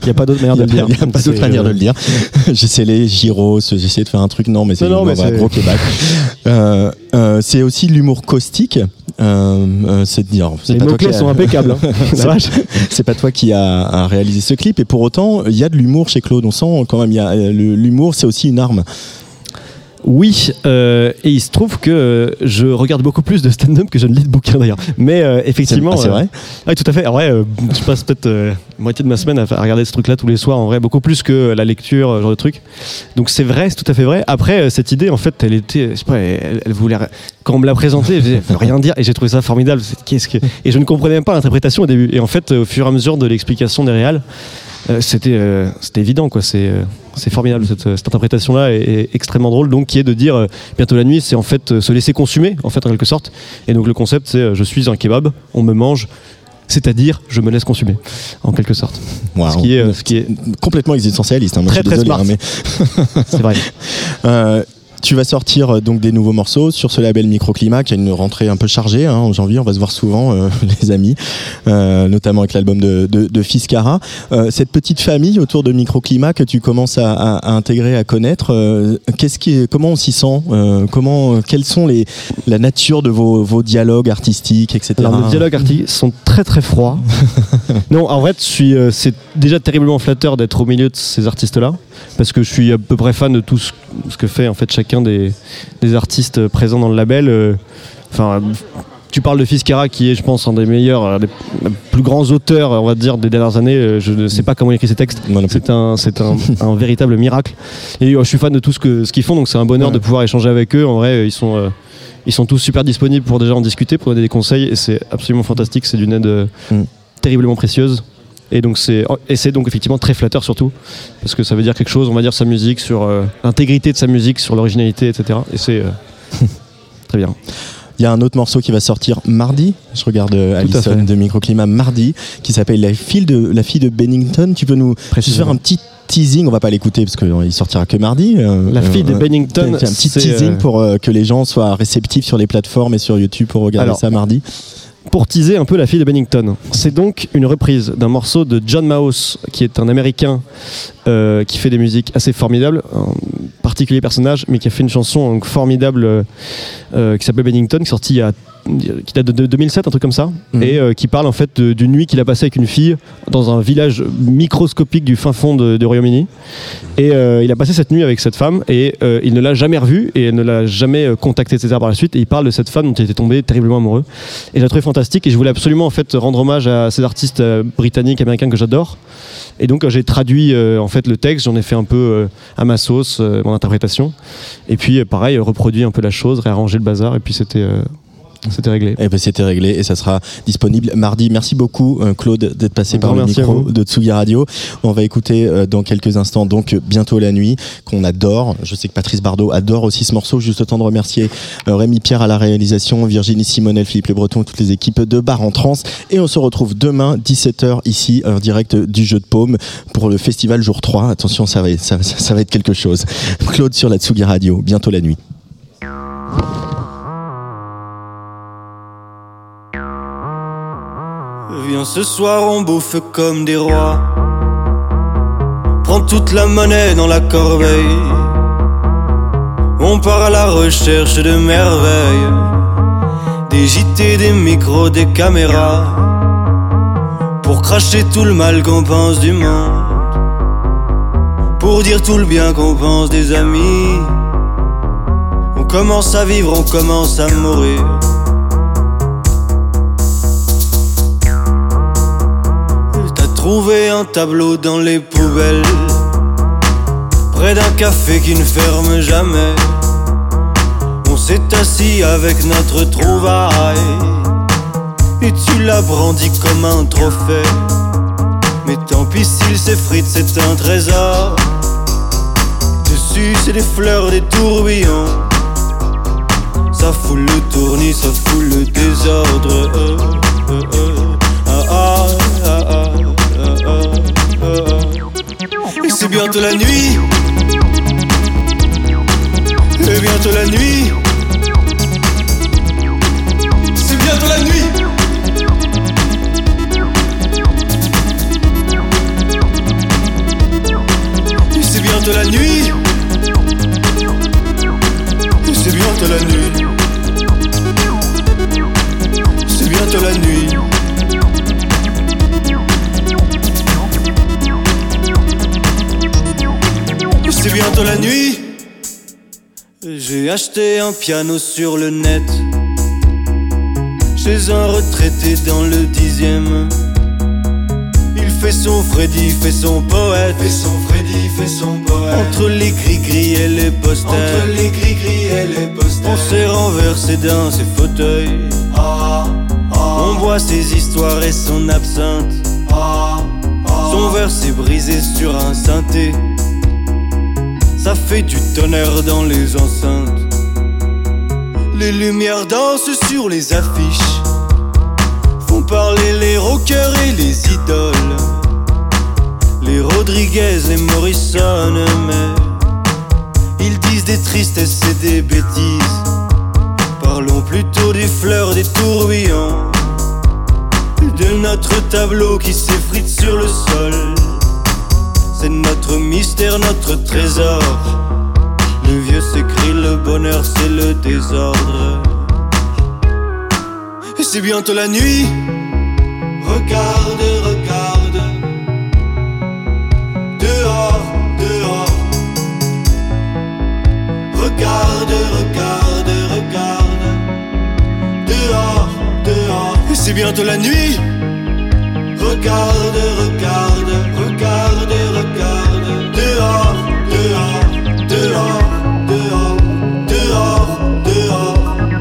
Speaker 12: Il n'y a pas d'autre manière de [laughs] le dire.
Speaker 2: Il n'y a pas d'autre manière
Speaker 12: euh,
Speaker 2: de le dire. [laughs] J'essaie les gyros, j'essaie de faire un truc non mais c'est
Speaker 12: c'est-
Speaker 2: gros kebab. [laughs] Euh, c'est aussi l'humour caustique. Euh, euh, c'est de dire.
Speaker 12: Les mots-clés sont impeccables, hein. [laughs]
Speaker 2: C'est- pas toi qui a, a réalisé ce clip et pour autant il y a de l'humour chez Claude. On sent quand même il y a euh, l'humour, c'est aussi une arme.
Speaker 12: Oui, euh, et il se trouve que euh, je regarde beaucoup plus de stand-up que je ne lis de bouquins d'ailleurs. Mais euh, effectivement.
Speaker 2: C'est- ah, c'est
Speaker 12: euh,
Speaker 2: vrai
Speaker 12: Oui, tout à fait. En vrai, euh, je passe peut-être euh, moitié de ma semaine à, à regarder ce truc-là tous les soirs, en vrai, beaucoup plus que la lecture, ce genre de truc. Donc c'est vrai, c'est tout à fait vrai. Après, euh, cette idée, en fait, elle était. Je sais pas, elle, elle voulait. Quand on me l'a présentée, elle veut rien dire, et j'ai trouvé ça formidable. Qu'est-ce que... Et je ne comprenais même pas l'interprétation au début. Et en fait, au fur et à mesure de l'explication des réals, euh, c'était euh, c'était évident quoi c'est euh, c'est formidable cette, cette interprétation là est, est extrêmement drôle donc qui est de dire bientôt la nuit c'est en fait se laisser consumer en fait en quelque sorte et donc le concept c'est je suis un kebab on me mange c'est-à-dire je me laisse consumer en quelque sorte
Speaker 2: Wow.
Speaker 12: ce qui est ce qui est
Speaker 2: complètement existentialiste. hein. Moi,
Speaker 12: Très,
Speaker 2: je suis
Speaker 12: très smart.
Speaker 2: hein, mais
Speaker 12: c'est vrai [laughs]
Speaker 2: tu vas sortir euh, donc des nouveaux morceaux sur ce label Microclimat qui a une rentrée un peu chargée hein, en janvier. On va se voir souvent, euh, [laughs] les amis, euh, notamment avec l'album de, de. Euh, cette petite famille autour de Microclimat que tu commences à, à- à intégrer, à connaître, qu'est-ce qui, comment on s'y sent Comment, quelles sont les la nature de vos, vos dialogues artistiques, etc.
Speaker 12: Alors, nos dialogues artistiques sont très très froids. [laughs] non, en vrai, je suis, c'est déjà terriblement flatteur d'être au milieu de ces artistes-là, parce que je suis à peu près fan de tout ce, ce que fait en fait chacun des, des artistes présents dans le label. euh, Enfin, tu parles de Fiskara, qui est, je pense, un des meilleurs, un des plus grands auteurs, on va dire, des dernières années. Euh, Je ne sais pas comment il écrit ses textes. C'est un, c'est un, [laughs] un véritable miracle. Et euh, je suis fan de tout ce que ce qu'ils font, donc c'est un bonheur de pouvoir échanger avec eux. En vrai, ils sont euh, ils sont tous super disponibles pour déjà en discuter, pour donner des conseils, et c'est absolument fantastique. C'est d'une aide euh, terriblement précieuse. Et donc c'est et c'est donc effectivement très flatteur surtout parce que ça veut dire quelque chose, on va dire sa musique sur euh, l'intégrité de sa musique, sur l'originalité, etc. Et c'est euh, [laughs] très bien.
Speaker 2: Il y a un autre morceau qui va sortir mardi. Je regarde euh, Alison de Microclimat mardi, qui s'appelle la fille de la fille de Bennington. Tu peux nous faire un petit teasing? On va pas l'écouter parce qu'il sortira que mardi. euh,
Speaker 12: La fille de Bennington,
Speaker 2: Un petit teasing
Speaker 12: euh,
Speaker 2: pour euh, que les gens soient réceptifs sur les plateformes et sur YouTube pour regarder
Speaker 12: Alors,
Speaker 2: ça mardi.
Speaker 12: Pour teaser un peu la fille de Bennington, c'est donc une reprise d'un morceau de John Maus, qui est un Américain euh, qui fait des musiques assez formidables, un particulier personnage, mais qui a fait une chanson formidable euh, euh, qui s'appelle Bennington, qui sortie il y a qui date de, de 2007, un truc comme ça, et euh, qui parle en fait d'une nuit qu'il a passée avec une fille dans un village microscopique du fin fond de, de Royaume-Uni. Et euh, il a passé cette nuit avec cette femme et euh, il ne l'a jamais revue et elle ne l'a jamais contacté, etc. par la suite. Et il parle de cette femme dont il était tombé terriblement amoureux. Et je la trouvais fantastique et je voulais absolument en fait rendre hommage à ces artistes britanniques, américains que j'adore. Et donc j'ai traduit en fait le texte, j'en ai fait un peu à ma sauce, mon interprétation. Et puis pareil, reproduit un peu la chose, réarrangé le bazar et puis c'était c'était réglé.
Speaker 2: Eh ben, c'était réglé et ça sera disponible mardi. Merci beaucoup euh, Claude d'être passé
Speaker 12: Un
Speaker 2: par le micro de Tsugi Radio. On va écouter euh, dans quelques instants donc bientôt la nuit qu'on adore. Je sais que Patrice Bardot adore aussi ce morceau. Juste le temps de remercier euh, Rémi Pierre à la réalisation, Virginie Simonel, Philippe Le Breton, toutes les équipes de Bar en Trans et on se retrouve demain 17h ici en direct du jeu de paume pour le festival jour 3. Attention, ça va ça, ça- ça va être quelque chose. Claude sur la Tsugi Radio, bientôt la nuit.
Speaker 20: Ce soir on bouffe comme des rois. Prends toute la monnaie dans la corbeille. On part à la recherche de merveilles. Des JT, des micros, des caméras. Pour cracher tout le mal qu'on pense du monde. Pour dire tout le bien qu'on pense des amis. On commence à vivre, on commence à mourir Trouvé un tableau dans les poubelles. Près d'un café qui ne ferme jamais. On s'est assis avec notre trouvaille. Et tu l'as brandi comme un trophée. Mais tant pis s'il s'effrite, c'est un trésor. Dessus c'est des fleurs, des tourbillons. Ça fout le tournis, ça fout le désordre. Euh, euh, euh. Ah, ah, c'est bientôt la nuit. Et bientôt la nuit. C'est bientôt la nuit. C'est bientôt la nuit. C'est bientôt la nuit. C'est bientôt la nuit bientôt la nuit. J'ai acheté un piano sur le net. Chez un retraité dans le dixième. Il fait son Freddy, fait son poète. Fait son Freddy, fait son poète. Entre les gris-gris et les posters. Entre les gris-gris et les posters. On s'est renversé dans ses fauteuils. On boit ses histoires et son absinthe. Son verre s'est brisé sur un synthé ça fait du tonnerre dans les enceintes. Les lumières dansent sur les affiches. Font parler les rockers et les idoles. Les Rodriguez, les Morrison, mais ils disent des tristesses et des bêtises. Parlons plutôt des fleurs, des tourbillons. De notre tableau qui s'effrite sur le sol. C'est notre mystère, notre trésor. Le vieux s'écrit, le bonheur c'est le désordre. Et c'est bientôt la nuit. Regarde, regarde. Dehors, dehors. Regarde, regarde, regarde. Dehors, dehors. Et c'est bientôt la nuit. Regarde, regarde, regarde, regarde. Dehors, dehors, dehors, dehors, dehors, dehors,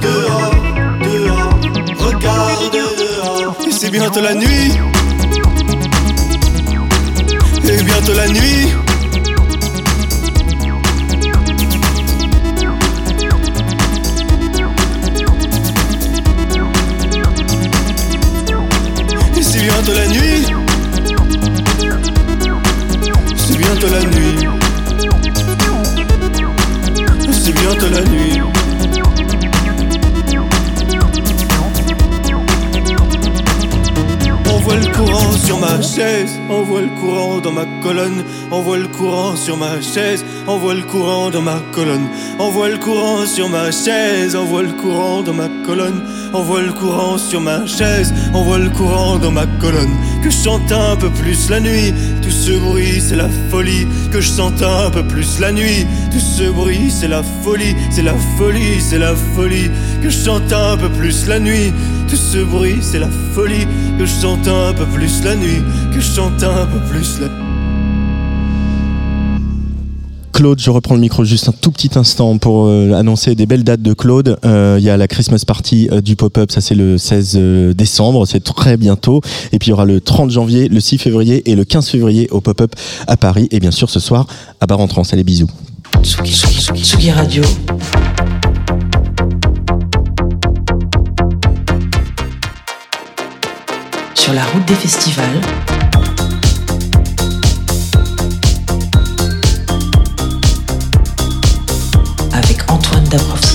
Speaker 20: dehors, dehors. Regarde, dehors. C'est bientôt la nuit. Et bientôt la nuit. On voit le courant sur ma chaise, on voit le courant dans ma colonne, on voit le courant sur ma chaise, on voit le courant dans ma colonne, on voit le courant sur ma chaise, on voit le courant dans ma colonne. Colonne. Envoie le courant sur ma chaise, envoie le courant dans ma colonne. Que je chante un peu plus la nuit, tout ce bruit c'est la folie. Que je chante un peu plus la nuit, tout ce bruit c'est la folie, c'est la folie, c'est la folie. Que je chante un peu plus la nuit, tout ce bruit c'est la folie. Que je chante un peu plus la nuit, que je chante un peu plus la
Speaker 2: Claude, je reprends le micro juste un tout petit instant pour euh, annoncer des belles dates de Claude. Euh, Il y a la Christmas Party euh, du Pop-Up, ça c'est le 16 euh, décembre, c'est très bientôt. Et puis il y aura le 30 janvier, le 6 février et le 15 février au Pop-Up à Paris. Et bien sûr ce soir à Bar en Trans. Allez, bisous.
Speaker 1: Tsugi, Tsugi, Tsugi Radio. Sur la route des festivals. Avec Antoine Dabrowski.